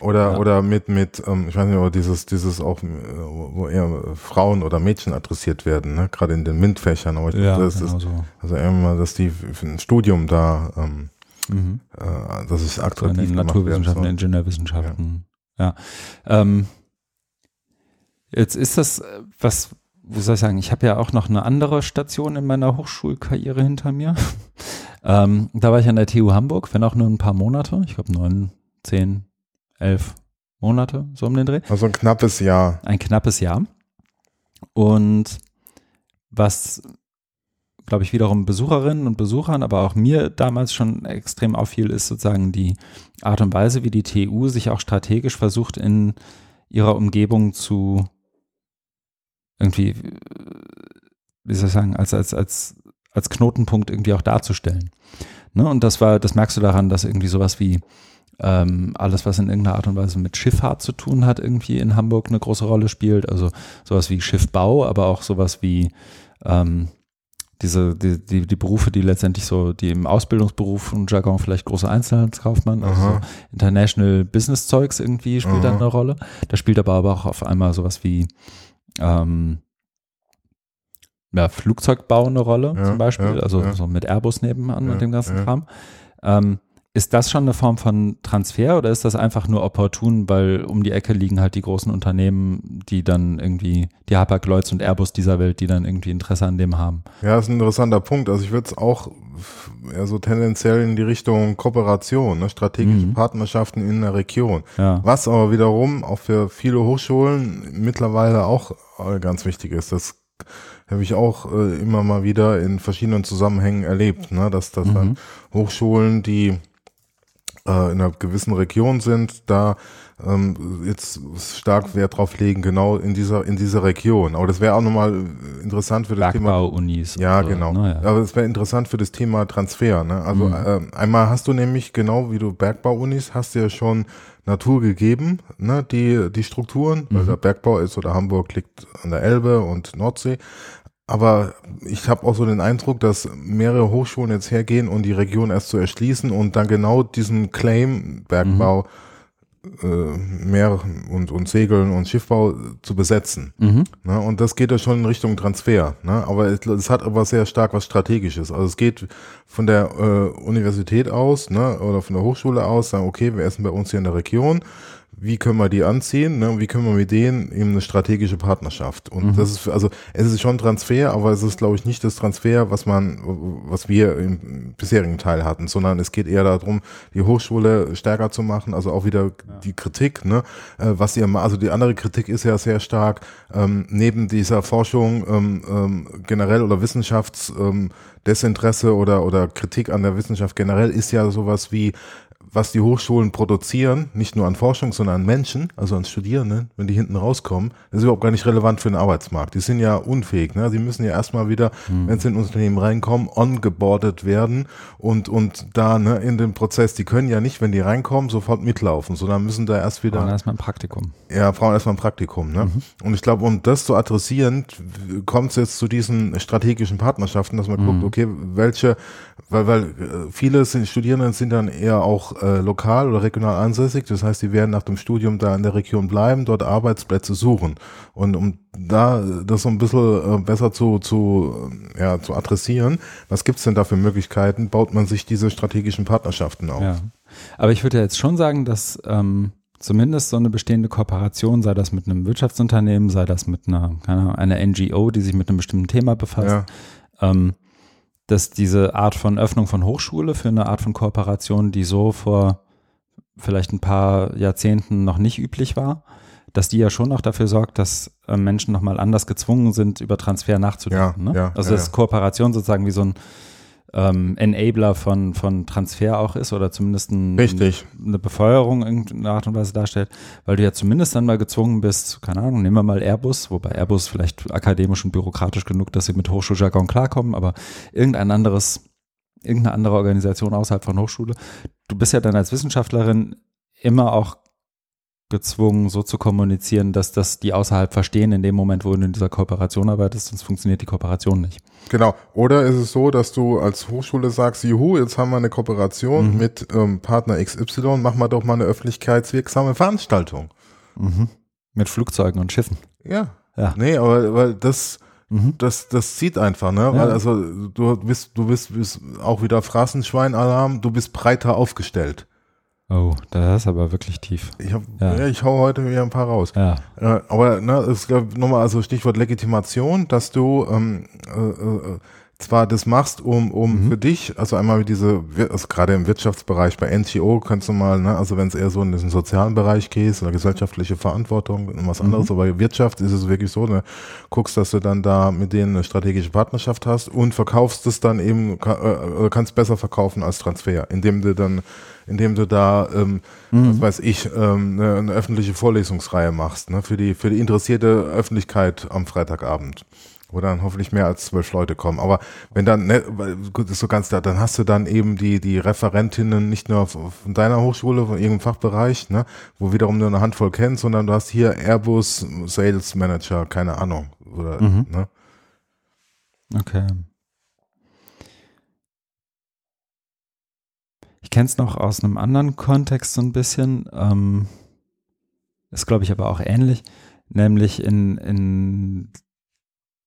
Oder, ja. oder mit, mit, ähm, ich weiß nicht, aber dieses, dieses auch, äh, wo eher Frauen oder Mädchen adressiert werden, ne? gerade in den MINT-Fächern. Aber ich ja, das genau ist, so. also immer, dass die für ein Studium da, ähm, mhm. äh, das ist attraktiv so in Naturwissenschaften, werden, Ingenieurwissenschaften. Ja. ja. Ähm, jetzt ist das, was, wie soll ich sagen, ich habe ja auch noch eine andere Station in meiner Hochschulkarriere hinter mir. [laughs] ähm, da war ich an der TU Hamburg, wenn auch nur ein paar Monate. Ich glaube neun, zehn, elf Monate, so um den Dreh. Also ein knappes Jahr. Ein knappes Jahr. Und was, glaube ich, wiederum Besucherinnen und Besuchern, aber auch mir damals schon extrem auffiel, ist sozusagen die Art und Weise, wie die TU sich auch strategisch versucht, in ihrer Umgebung zu irgendwie, wie soll ich sagen, als, als, als, als Knotenpunkt irgendwie auch darzustellen. Ne? Und das war, das merkst du daran, dass irgendwie sowas wie ähm, alles, was in irgendeiner Art und Weise mit Schifffahrt zu tun hat, irgendwie in Hamburg eine große Rolle spielt. Also sowas wie Schiffbau, aber auch sowas wie ähm, diese, die, die, die Berufe, die letztendlich so, die im Ausbildungsberuf und Jargon vielleicht große Einzelhandelskaufmann, also so International Business Zeugs irgendwie spielt Aha. dann eine Rolle. Da spielt aber, aber auch auf einmal sowas wie ähm, ja, Flugzeugbau eine Rolle Ja, zum Beispiel, ja, also so mit Airbus nebenan und dem ganzen. Kram. Ähm, ist das schon eine Form von Transfer oder ist das einfach nur opportun, weil um die Ecke liegen halt die großen Unternehmen, die dann irgendwie, die Hapag-Lloyds und Airbus dieser Welt, die dann irgendwie Interesse an dem haben? Ja, ist ein interessanter Punkt. Also ich würde es auch eher so tendenziell in die Richtung Kooperation, ne? strategische Mhm. Partnerschaften in der Region. Ja. Was aber wiederum auch für viele Hochschulen mittlerweile auch äh, ganz wichtig ist. Das habe ich auch äh, immer mal wieder in verschiedenen Zusammenhängen erlebt, ne? dass das dann Mhm. Hochschulen, die äh, in einer gewissen Region sind, da ähm, jetzt stark Wert drauf legen, genau in dieser in dieser Region. Aber das wäre auch nochmal äh, interessant für das Thema Bergbau-Unis. und ja, so, genau. ne, ja. Aber es wäre interessant für das Thema Transfer. Ne? Also Mhm. ähm, einmal hast du nämlich, genau wie du Bergbau-Unis, hast du ja schon Natur gegeben, ne? die, die Strukturen, weil Mhm. der Bergbau ist oder Hamburg liegt an der Elbe und Nordsee. Aber ich habe auch so den Eindruck, dass mehrere Hochschulen jetzt hergehen und die Region erst zu erschließen und dann genau diesen Claim Bergbau, äh, Meer und, und Segeln und Schiffbau zu besetzen. Mhm. Ne? Und das geht ja schon in Richtung Transfer. Ne? Aber es, es hat aber sehr stark was Strategisches. Also es geht von der äh, Universität aus ne? oder von der Hochschule aus, sagen, okay, wir essen bei uns hier in der Region. Wie können wir die anziehen? Ne? Wie können wir mit denen eben eine strategische Partnerschaft? Und Mhm. das ist, also es ist schon Transfer, aber es ist, glaube ich, nicht das Transfer, was man, was wir im bisherigen Teil hatten, sondern es geht eher darum, die Hochschule stärker zu machen, also auch wieder die Kritik, ne? äh, was ihr, also die andere Kritik ist ja sehr stark, ähm, neben dieser Forschung ähm, ähm, generell oder Wissenschafts ähm, Desinteresse oder, oder Kritik an der Wissenschaft generell ist ja sowas wie, was die Hochschulen produzieren, nicht nur an Forschung, sondern an Menschen, also an Studierenden, wenn die hinten rauskommen, das ist überhaupt gar nicht relevant für den Arbeitsmarkt. Die sind ja unfähig. Ne? Sie müssen ja erstmal wieder, wenn sie in Unternehmen reinkommen, ongeboardet werden und, und da ne, in den Prozess, die können ja nicht, wenn die reinkommen, sofort mitlaufen, sondern müssen da erst wieder Dann erstmal ein Praktikum. ja, brauchen erstmal ein Praktikum. Ne? Und ich glaube, um das zu adressieren, kommt es jetzt zu diesen strategischen Partnerschaften, dass man guckt, okay, welche, weil, weil äh, viele sind, Studierenden sind dann eher auch äh, lokal oder regional ansässig. Das heißt, die werden nach dem Studium da in der Region bleiben, dort Arbeitsplätze suchen. Und um da das so ein bisschen äh, besser zu, zu, ja, zu adressieren, was gibt's denn da für Möglichkeiten? Baut man sich diese strategischen Partnerschaften auf? Ja. Aber ich würde ja jetzt schon sagen, dass ähm, zumindest so eine bestehende Kooperation, sei das mit einem Wirtschaftsunternehmen, sei das mit einer, keine Ahnung, einer NGO, die sich mit einem bestimmten Thema befasst, Ja. ähm, dass diese Art von Öffnung von Hochschule für eine Art von Kooperation, die so vor vielleicht ein paar Jahrzehnten noch nicht üblich war, dass die ja schon auch dafür sorgt, dass äh, Menschen nochmal anders gezwungen sind, über Transfer nachzudenken. Ja, ne? ja, also ja, dass. Kooperation sozusagen wie so ein ähm, Enabler von, von Transfer auch ist oder zumindest ein, Richtig. eine Befeuerung in irgendeiner Art und Weise darstellt, weil du ja zumindest dann mal gezwungen bist, keine Ahnung, nehmen wir mal Airbus, wobei Airbus vielleicht akademisch und bürokratisch genug, dass sie mit Hochschuljargon klarkommen, aber irgendein anderes, irgendeine andere Organisation außerhalb von Hochschule. Du bist ja dann als Wissenschaftlerin immer auch gezwungen, so zu kommunizieren, dass das die außerhalb verstehen in dem Moment, wo du in dieser Kooperation arbeitest, sonst funktioniert die Kooperation nicht. Genau. Oder ist es so, dass du als Hochschule sagst, juhu, jetzt haben wir eine Kooperation Mhm. mit ähm, Partner XY, machen wir doch mal eine öffentlichkeitswirksame Veranstaltung. Mit Flugzeugen und Schiffen. Ja. Ja. Nee, aber weil das, Mhm. das, das zieht einfach, ne? Weil also du bist, du bist, bist auch wieder Phrasenschweinalarm, du bist breiter aufgestellt. Oh, das ist aber wirklich tief. Ich, hab, ja. ja ich hau heute wieder ein paar raus. Ja. Äh, aber ne, es gab nochmal also Stichwort Legitimation, dass du ähm, äh, äh, zwar das machst, um, um mhm. für dich, also einmal diese, also gerade im Wirtschaftsbereich, bei NGO kannst du mal, ne, also wenn es eher so in diesen sozialen Bereich gehst oder gesellschaftliche Verantwortung und was anderes, mhm. aber Wirtschaft ist es wirklich so, ne, guckst, dass du dann da mit denen eine strategische Partnerschaft hast und verkaufst es dann eben, äh, kannst besser verkaufen als Transfer, indem du dann, indem du da, ähm, mhm. was weiß ich, ähm, eine, eine öffentliche Vorlesungsreihe machst, ne, für die, für die interessierte Öffentlichkeit am Freitagabend wo dann hoffentlich mehr als zwölf Leute kommen. Aber wenn dann, ne, gut, ist so ganz da, dann hast du dann eben die, die Referentinnen nicht nur von deiner Hochschule, von irgendeinem Fachbereich, ne, wo wiederum nur eine Handvoll kennst, sondern du hast hier Airbus Sales Manager, keine Ahnung. Oder, mhm. ne? Okay. Ich kenne es noch aus einem anderen Kontext so ein bisschen. Ähm, ist, glaube ich, aber auch ähnlich. Nämlich in, in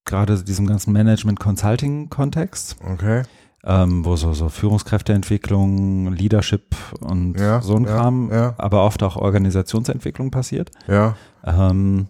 gerade diesem ganzen Management-Consulting-Kontext. Okay. Ähm, wo so, so Führungskräfteentwicklung, Leadership und ja, so ein Kram, ja. aber oft auch Organisationsentwicklung passiert. Ja. Ähm,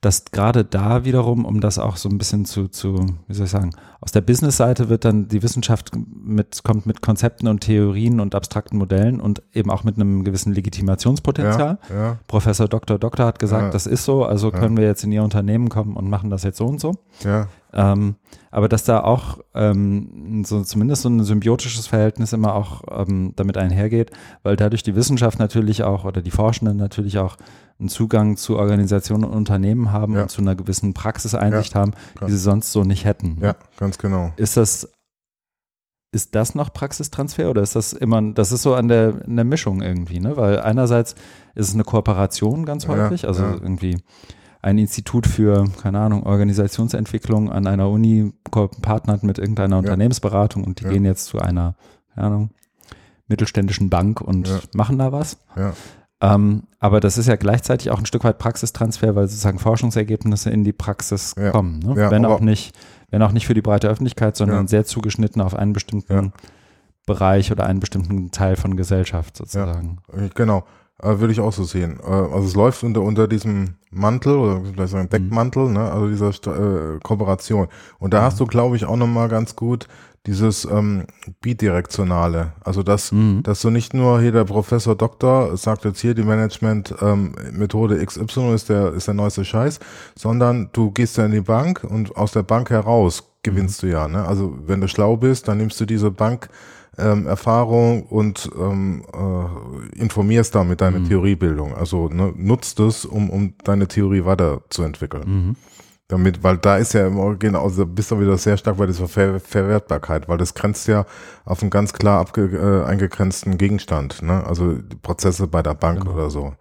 dass gerade da wiederum, um das auch so ein bisschen zu, zu wie soll ich sagen, aus der Business-Seite wird dann die Wissenschaft mit, kommt mit Konzepten und Theorien und abstrakten Modellen und eben auch mit einem gewissen Legitimationspotenzial. Ja, ja. Professor Dr. Doktor hat gesagt, ja. das ist so, also können wir jetzt in Ihr Unternehmen kommen und machen das jetzt so und so. Ja. Ähm, aber dass da auch ähm, so zumindest so ein symbiotisches Verhältnis immer auch ähm, damit einhergeht, weil dadurch die Wissenschaft natürlich auch oder die Forschenden natürlich auch einen Zugang zu Organisationen und Unternehmen haben ja. und zu einer gewissen Praxiseinsicht ja, haben, die sie sonst so nicht hätten. Ja, ganz genau. Ist das ist das noch Praxistransfer oder ist das immer, das ist so an der, an der Mischung irgendwie, ne? Weil einerseits ist es eine Kooperation ganz häufig, also irgendwie ein Institut für, keine Ahnung, Organisationsentwicklung an einer Uni partnert mit irgendeiner Unternehmensberatung und die ja. gehen jetzt zu einer, keine Ahnung, mittelständischen Bank und ja. machen da was. Ja. Ähm, aber das ist ja gleichzeitig auch ein Stück weit Praxistransfer, weil sozusagen Forschungsergebnisse in die Praxis kommen. Ne? wenn auch nicht, wenn auch nicht für die breite Öffentlichkeit, sondern sehr zugeschnitten auf einen bestimmten Bereich oder einen bestimmten Teil von Gesellschaft sozusagen. Genau. Äh, würde ich auch so sehen. Äh, also es läuft unter, unter diesem Mantel oder vielleicht sagen Deckmantel, ne? also dieser äh, Kooperation. Und da mhm. hast du, glaube ich, auch nochmal ganz gut dieses ähm, bidirektionale. Also dass, mhm. dass du nicht nur hier der Professor Doktor sagt jetzt hier die Management-Methode ähm, XY ist der, ist der neueste Scheiß, sondern du gehst ja in die Bank und aus der Bank heraus gewinnst mhm. du ja. Ne? Also wenn du schlau bist, dann nimmst du diese Bank ähm, Erfahrung und ähm, äh, informierst damit deine mhm. Theoriebildung. Also ne, nutzt es, um, um deine Theorie weiterzuentwickeln. Mhm. Damit, weil da ist ja immer genau, also bist du wieder sehr stark bei dieser Ver Verwertbarkeit, weil das grenzt ja auf einen ganz klar abge äh, eingegrenzten Gegenstand, ne? Also Prozesse bei der Bank genau. oder so.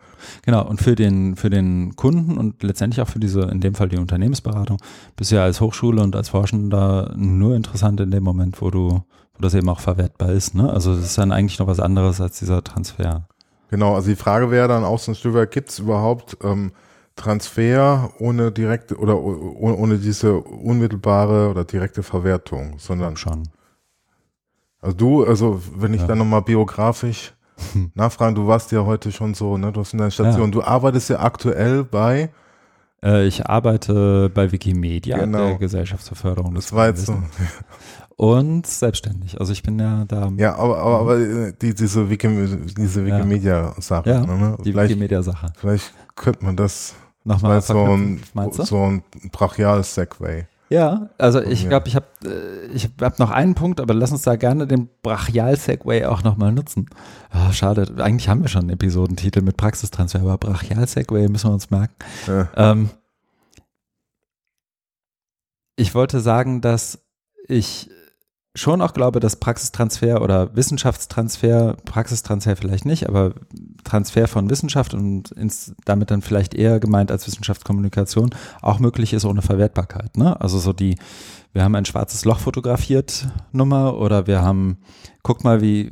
Genau, und für den, für den Kunden und letztendlich auch für diese, in dem Fall die Unternehmensberatung, bist du ja als Hochschule und als Forschender nur interessant in dem Moment, wo du wo das eben auch verwertbar ist. Ne? Also das ist dann eigentlich noch was anderes als dieser Transfer. Genau, also die Frage wäre dann auch so ein Stück weit, gibt es überhaupt ähm, Transfer ohne direkte oder ohne, ohne diese unmittelbare oder direkte Verwertung, sondern schon. Also du, also wenn ich ja. dann nochmal biografisch [laughs] nachfragen, du warst ja heute schon so, ne, du hast in deiner Station, ja. du arbeitest ja aktuell bei äh, ich arbeite bei Wikimedia, genau. der Gesellschaft zur Förderung des Das war jetzt so [laughs] und selbstständig. Also ich bin ja da. Ja, aber, aber, aber äh, die, diese, Wiki, diese Wikimedia-Sache. Ja, ne? die Wikimedia-Sache. Vielleicht könnte man das nochmal so ein, so ein brachial-Segway. Ja, also ich glaube, ich habe äh, ich hab noch einen Punkt, aber lass uns da gerne den Brachial-Segway auch nochmal nutzen. Oh, schade, eigentlich haben wir schon einen Episodentitel mit Praxistransfer, aber Brachial-Segway müssen wir uns merken. Ja. Ähm, ich wollte sagen, dass ich schon auch glaube, dass Praxistransfer oder Wissenschaftstransfer, Praxistransfer vielleicht nicht, aber Transfer von Wissenschaft und ins, damit dann vielleicht eher gemeint als Wissenschaftskommunikation auch möglich ist ohne Verwertbarkeit. Ne? Also so die, wir haben ein schwarzes Loch fotografiert Nummer oder wir haben, guck mal, wie,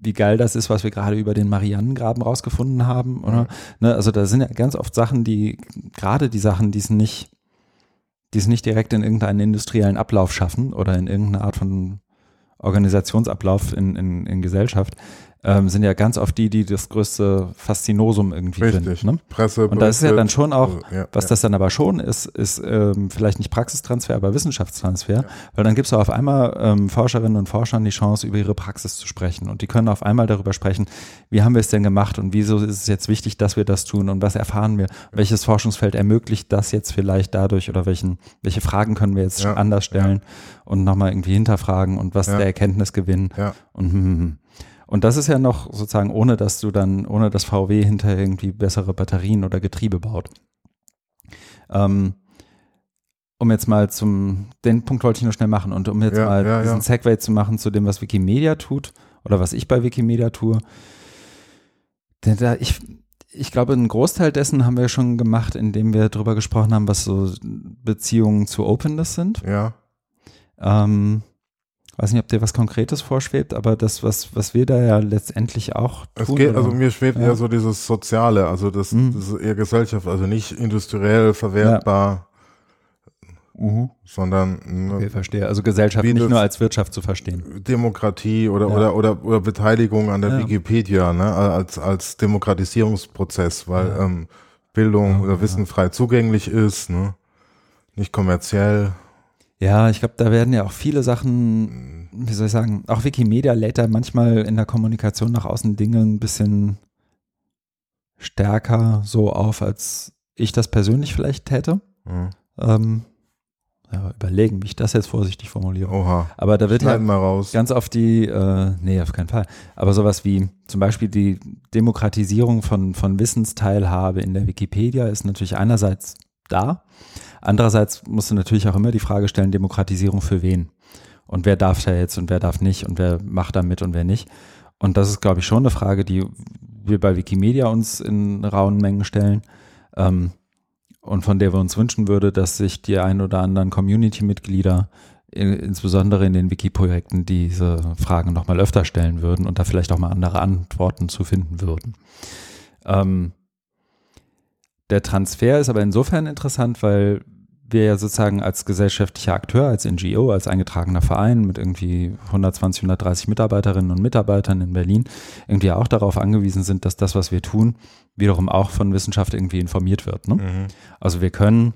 wie geil das ist, was wir gerade über den Marianengraben rausgefunden haben, oder? Ne, also da sind ja ganz oft Sachen, die, gerade die Sachen, die sind nicht, die es nicht direkt in irgendeinen industriellen Ablauf schaffen oder in irgendeine Art von Organisationsablauf in, in, in Gesellschaft, ähm, sind ja ganz oft die, die das größte Faszinosum irgendwie Richtig. sind. Ne? Presse. Und das ist ja dann schon auch, ja, was ja. das dann aber schon ist, ist ähm, vielleicht nicht Praxistransfer, aber Wissenschaftstransfer, weil dann gibt es auf einmal ähm, Forscherinnen und Forschern die Chance, über ihre Praxis zu sprechen und die können auf einmal darüber sprechen, wie haben wir es denn gemacht und wieso ist es jetzt wichtig, dass wir das tun und was erfahren wir, welches Forschungsfeld ermöglicht das jetzt vielleicht dadurch oder welchen, welche Fragen können wir jetzt Ja, anders stellen und nochmal irgendwie hinterfragen und was Ja. der Erkenntnisgewinn Ja. und hm, hm, hm. Und das ist ja noch sozusagen, ohne dass du dann, ohne dass VW hinterher irgendwie bessere Batterien oder Getriebe baut. Ähm, um jetzt mal zum, den Punkt wollte ich nur schnell machen und um jetzt Ja, mal ja, diesen ja. Segway zu machen zu dem, was Wikimedia tut oder was ich bei Wikimedia tue. Denn da ich, ich glaube, einen Großteil dessen haben wir schon gemacht, indem wir darüber gesprochen haben, was so Beziehungen zu Openness sind. Ja. Ähm, weiß nicht, ob dir was Konkretes vorschwebt, aber das, was, was wir da ja letztendlich auch Es tun. geht, oder- also mir schwebt Ja. eher so dieses Soziale, also das, Mhm. das ist eher Gesellschaft, also nicht industriell verwertbar, Mhm. sondern ne, Okay, verstehe. Also Gesellschaft nicht nur als Wirtschaft zu verstehen. Demokratie oder, Ja. oder, oder, oder Beteiligung an der Ja. Wikipedia, ne, als, als Demokratisierungsprozess, weil Ja. ähm, Bildung Ja, oder Wissen frei zugänglich ist, ne, nicht kommerziell. Ja, ich glaube, da werden ja auch viele Sachen, wie soll ich sagen, auch Wikimedia lädt da manchmal in der Kommunikation nach außen Dinge ein bisschen stärker so auf, als ich das persönlich vielleicht täte. Ja. Ähm, ja, überlegen, wie ich das jetzt vorsichtig formuliere. Oha. Aber da wird ja raus. ganz oft die, äh, nee, auf keinen Fall, aber sowas wie zum Beispiel die Demokratisierung von, von Wissensteilhabe in der Wikipedia ist natürlich einerseits da, andererseits musst du natürlich auch immer die Frage stellen, Demokratisierung für wen? Und wer darf da jetzt und wer darf nicht und wer macht da mit und wer nicht? Und das ist, glaube ich, schon eine Frage, die wir bei Wikimedia uns in rauen Mengen stellen. Ähm, und von der wir uns wünschen würde, dass sich die ein oder anderen Community-Mitglieder in- insbesondere in den Wiki-Projekten diese Fragen nochmal öfter stellen würden und da vielleicht auch mal andere Antworten zu finden würden. Ähm, der Transfer ist aber insofern interessant, weil wir ja sozusagen als gesellschaftlicher Akteur, als NGO, als eingetragener Verein mit irgendwie 120, 130 Mitarbeiterinnen und Mitarbeitern in Berlin irgendwie auch darauf angewiesen sind, dass das, was wir tun, wiederum auch von Wissenschaft irgendwie informiert wird. Ne? Mhm. Also wir können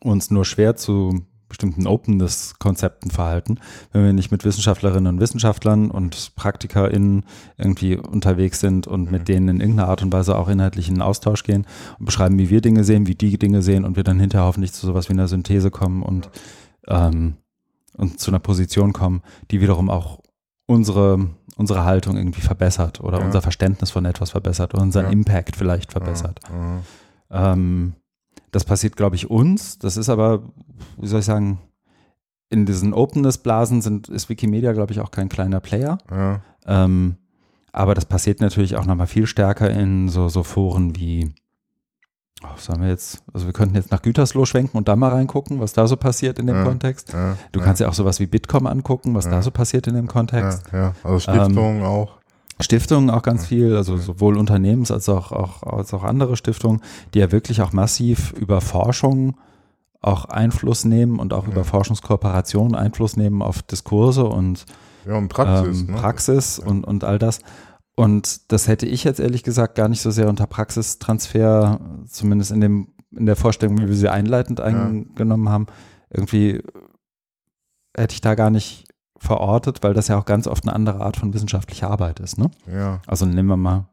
uns nur schwer zu bestimmten Openness-Konzepten verhalten, wenn wir nicht mit Wissenschaftlerinnen und Wissenschaftlern und PraktikerInnen irgendwie unterwegs sind und mit denen in irgendeiner Art und Weise auch inhaltlich in den Austausch gehen und beschreiben, wie wir Dinge sehen, wie die Dinge sehen und wir dann hinterher hoffentlich zu sowas wie einer Synthese kommen und, ähm, und zu einer Position kommen, die wiederum auch unsere, unsere Haltung irgendwie verbessert oder Ja. unser Verständnis von etwas verbessert oder unseren Ja. Impact vielleicht verbessert. Mhm. Ähm, das passiert, glaube ich, uns. Das ist aber, wie soll ich sagen, in diesen Openness-Blasen sind, ist Wikimedia, glaube ich, auch kein kleiner Player. Ja. Ähm, aber das passiert natürlich auch nochmal viel stärker in so, so Foren wie, oh, sagen wir jetzt, also wir könnten jetzt nach Gütersloh schwenken und da mal reingucken, was da so passiert in dem Ja. Kontext. Ja. Du kannst ja auch sowas wie Bitkom angucken, was da so passiert in dem Kontext. Ja, ja. Also Stiftungen auch. Stiftungen auch ganz viel, also sowohl Unternehmens- als auch, auch, als auch andere Stiftungen, die ja wirklich auch massiv über Forschung auch Einfluss nehmen und auch über Forschungskooperationen Einfluss nehmen auf Diskurse und Ja, und Praxis. ähm, ne? Praxis und, und all das. Und das hätte ich jetzt ehrlich gesagt gar nicht so sehr unter Praxistransfer, zumindest in dem, in der Vorstellung, wie wir sie einleitend eingenommen haben, irgendwie hätte ich da gar nicht verortet, weil das ja auch ganz oft eine andere Art von wissenschaftlicher Arbeit ist. Ne? Ja. Also nehmen wir mal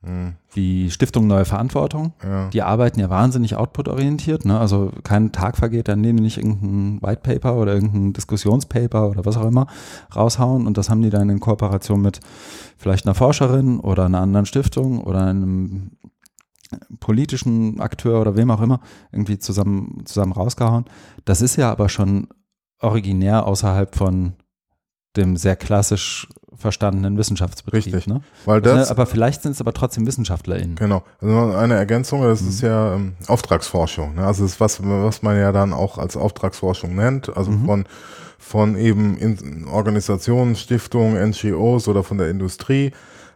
Mhm. die Stiftung Neue Verantwortung. Ja. Die arbeiten ja wahnsinnig output-orientiert. Ne? Also kein Tag vergeht, dann nehmen die nicht irgendein White Paper oder irgendein Diskussionspaper oder was auch immer raushauen und das haben die dann in Kooperation mit vielleicht einer Forscherin oder einer anderen Stiftung oder einem politischen Akteur oder wem auch immer irgendwie zusammen, zusammen rausgehauen. Das ist ja aber schon originär außerhalb von dem sehr klassisch verstandenen Wissenschaftsbetrieb. Richtig. Ne? Weil Ne, das, aber vielleicht sind es aber trotzdem WissenschaftlerInnen. Genau. Also eine Ergänzung, das Mhm. ist ja ähm, Auftragsforschung. Ne? Also das ist was, was man ja dann auch als Auftragsforschung nennt. Also Mhm. von, von eben in Organisationen, Stiftungen, NGOs oder von der Industrie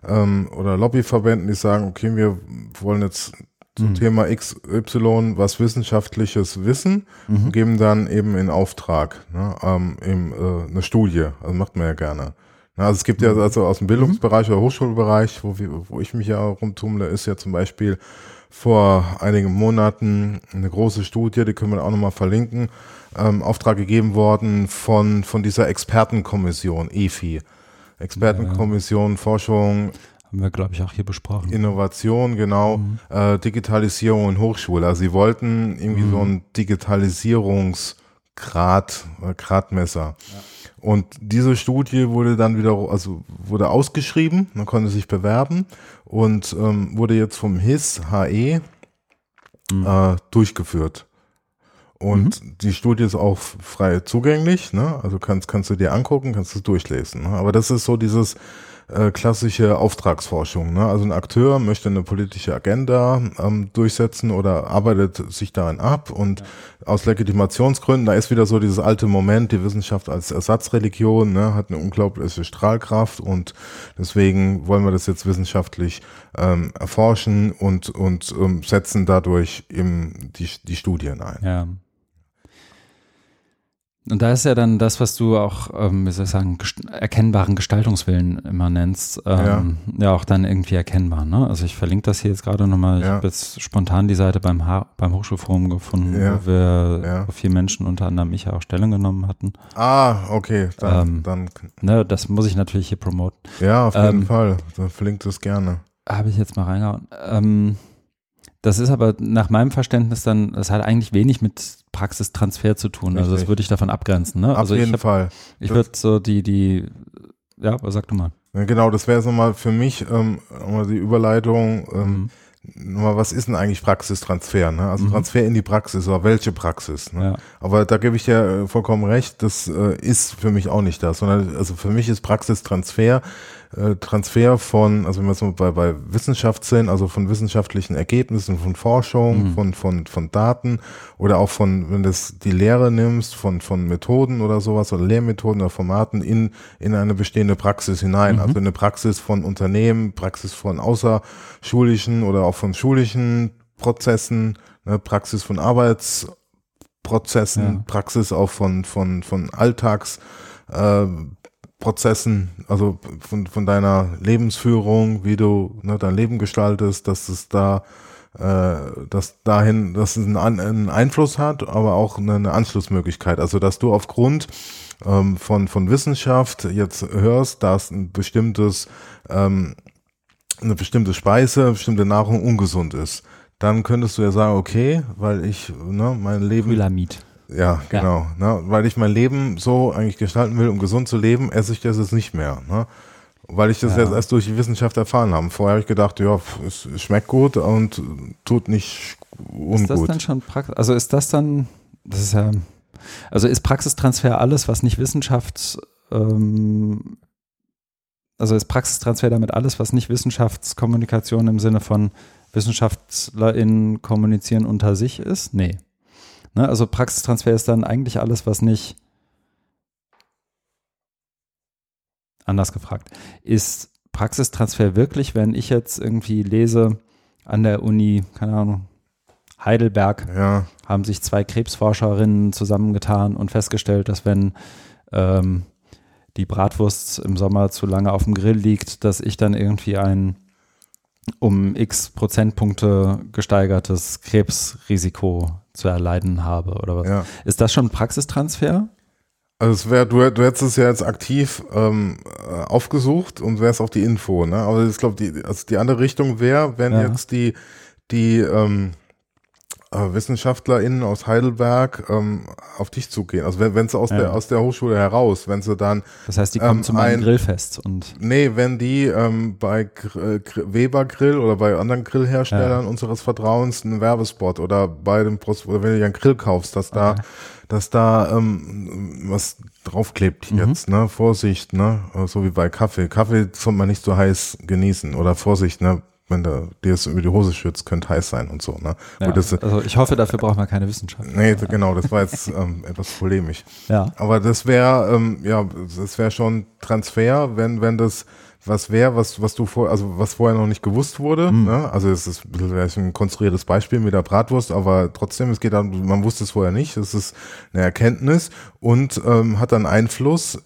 ähm, oder Lobbyverbänden, die sagen, okay, wir wollen jetzt zum Mhm. Thema XY was Wissenschaftliches wissen Mhm. und geben dann eben in Auftrag ne, ähm, eben, äh, eine Studie. Also macht man ja gerne. Also es gibt ja also aus dem Bildungsbereich oder Hochschulbereich, wo, wir, wo ich mich ja rumtummle, ist ja zum Beispiel vor einigen Monaten eine große Studie, die können wir auch nochmal verlinken, ähm, Auftrag gegeben worden von, von dieser Expertenkommission, EFI. Expertenkommission, Forschung, Haben wir, glaube ich, auch hier besprochen. Innovation, genau, äh, Digitalisierung und Hochschule. Also sie wollten irgendwie so einen Digitalisierungsgrad, äh, Gradmesser. Und diese Studie wurde dann wieder, also wurde ausgeschrieben, man konnte sich bewerben und ähm, wurde jetzt vom HIS HE äh, durchgeführt. Und die Studie ist auch frei zugänglich, ne? Also kannst, kannst du dir angucken, kannst du es durchlesen. Ne? Aber das ist so dieses äh, klassische Auftragsforschung. Ne? Also ein Akteur möchte eine politische Agenda ähm, durchsetzen oder arbeitet sich darin ab und aus Legitimationsgründen, da ist wieder so dieses alte Moment, die Wissenschaft als Ersatzreligion ne, hat eine unglaubliche Strahlkraft und deswegen wollen wir das jetzt wissenschaftlich ähm, erforschen und, und ähm, setzen dadurch eben die, die Studien ein. Ja. Und da ist ja dann das, was du auch, ähm, wie soll ich sagen, gest erkennbaren Gestaltungswillen immer nennst, ähm, ja. auch dann irgendwie erkennbar. Ne? Also ich verlinke das hier jetzt gerade nochmal. Ich Ja. habe jetzt spontan die Seite beim, ha beim Hochschulforum gefunden, Ja. wo wir Ja. wo vier Menschen, unter anderem mich, auch Stellung genommen hatten. Ah, okay, dann, Ähm, dann Ne, das muss ich natürlich hier promoten. ja, auf jeden ähm, Fall. Dann verlinkt es gerne. Habe ich jetzt mal reingehauen. Ähm, das ist aber nach meinem Verständnis dann, das hat eigentlich wenig mit Praxistransfer zu tun. Also das Richtig. würde ich davon abgrenzen. Ne? Auf Also ich, jeden hab- Fall. ich würde so die, die, ja, was sag du mal. Genau, das wäre so mal für mich ähm, mal die Überleitung. Ähm, Mhm. Mal, was ist denn eigentlich Praxistransfer? Ne? Also Mhm. Transfer in die Praxis oder welche Praxis? Ne? Ja. Aber da gebe ich dir äh, vollkommen recht, das äh, ist für mich auch nicht das, sondern also für mich ist Praxistransfer äh, Transfer von, also wenn wir so bei, bei Wissenschaft sind, also von wissenschaftlichen Ergebnissen, von Forschung, Mhm. von, von, von Daten oder auch von, wenn du die Lehre nimmst, von, von Methoden oder sowas oder Lehrmethoden oder Formaten in, in eine bestehende Praxis hinein. Mhm. Also eine Praxis von Unternehmen, Praxis von außerschulischen oder auch von schulischen Prozessen, ne, Praxis von Arbeitsprozessen, Ja. Praxis auch von, von, von Alltags, äh, Prozessen, also von, von deiner Lebensführung, wie du ne, dein Leben gestaltest, dass es da, äh, dass dahin, dass es einen, einen Einfluss hat, aber auch eine, eine Anschlussmöglichkeit. Also dass du aufgrund ähm, von, von Wissenschaft jetzt hörst, dass ein bestimmtes, ähm, eine bestimmte Speise, eine bestimmte Nahrung ungesund ist. Dann könntest du ja sagen, okay, weil ich ne, mein Leben Pyramid. Ja, genau. Ne? Weil ich mein Leben so eigentlich gestalten will, um gesund zu leben, esse ich das jetzt nicht mehr. Ne? Weil ich das Ja. jetzt erst durch die Wissenschaft erfahren habe. Vorher habe ich gedacht, ja, es schmeckt gut und tut nicht Ist das ungut. dann schon Praxis? Also ist das dann, das ist ja, also ist Praxistransfer alles, was nicht Wissenschaft, ähm, also ist Praxistransfer damit alles, was nicht Wissenschaftskommunikation im Sinne von WissenschaftlerInnen kommunizieren unter sich ist? Nee. Ne, also Praxistransfer ist dann eigentlich alles, was nicht anders gefragt. Ist Praxistransfer wirklich, wenn ich jetzt irgendwie lese an der Uni, keine Ahnung, Heidelberg, ja, haben sich zwei Krebsforscherinnen zusammengetan und festgestellt, dass wenn ähm, die Bratwurst im Sommer zu lange auf dem Grill liegt, dass ich dann irgendwie ein um x Prozentpunkte gesteigertes Krebsrisiko zu erleiden habe oder was. ja. Ist das schon Praxistransfer? Also es wäre, du, du hättest es ja jetzt aktiv ähm, äh, aufgesucht und wärst auf die Info, ne? Aber ich glaube, die, also die andere Richtung wäre, wenn Ja. jetzt die, die ähm, äh, WissenschaftlerInnen aus Heidelberg ähm, auf dich zugehen. Also wenn, wenn sie aus Ja. der aus der Hochschule heraus, wenn sie dann Das heißt, die kommen Ähm, zu meinem ein- Grillfest und Nee, wenn die ähm, bei Gr äh, Gr Weber Grill oder bei anderen Grillherstellern unseres Vertrauens einen Werbespot oder bei dem Pros oder wenn du dir einen Grill kaufst, dass da, Okay. dass da ähm, was draufklebt Mhm. jetzt, ne? Vorsicht, ne? So wie bei Kaffee. Kaffee soll man nicht so heiß genießen oder Vorsicht, ne? Wenn du dir es über die Hose schützt, könnte heiß sein und so, ne? ja, Gut, das, also ich hoffe, dafür braucht man keine Wissenschaft. nee, genau, das war jetzt ähm, etwas polemisch. Ja. Aber das wäre, ähm, ja, das wäre schon Transfer, wenn, wenn das was wäre, was, was du vor, also was vorher noch nicht gewusst wurde. Mhm. Ne? Also es ist vielleicht ein konstruiertes Beispiel mit der Bratwurst, aber trotzdem, es geht dann, man wusste es vorher nicht. Es ist eine Erkenntnis und ähm, hat dann Einfluss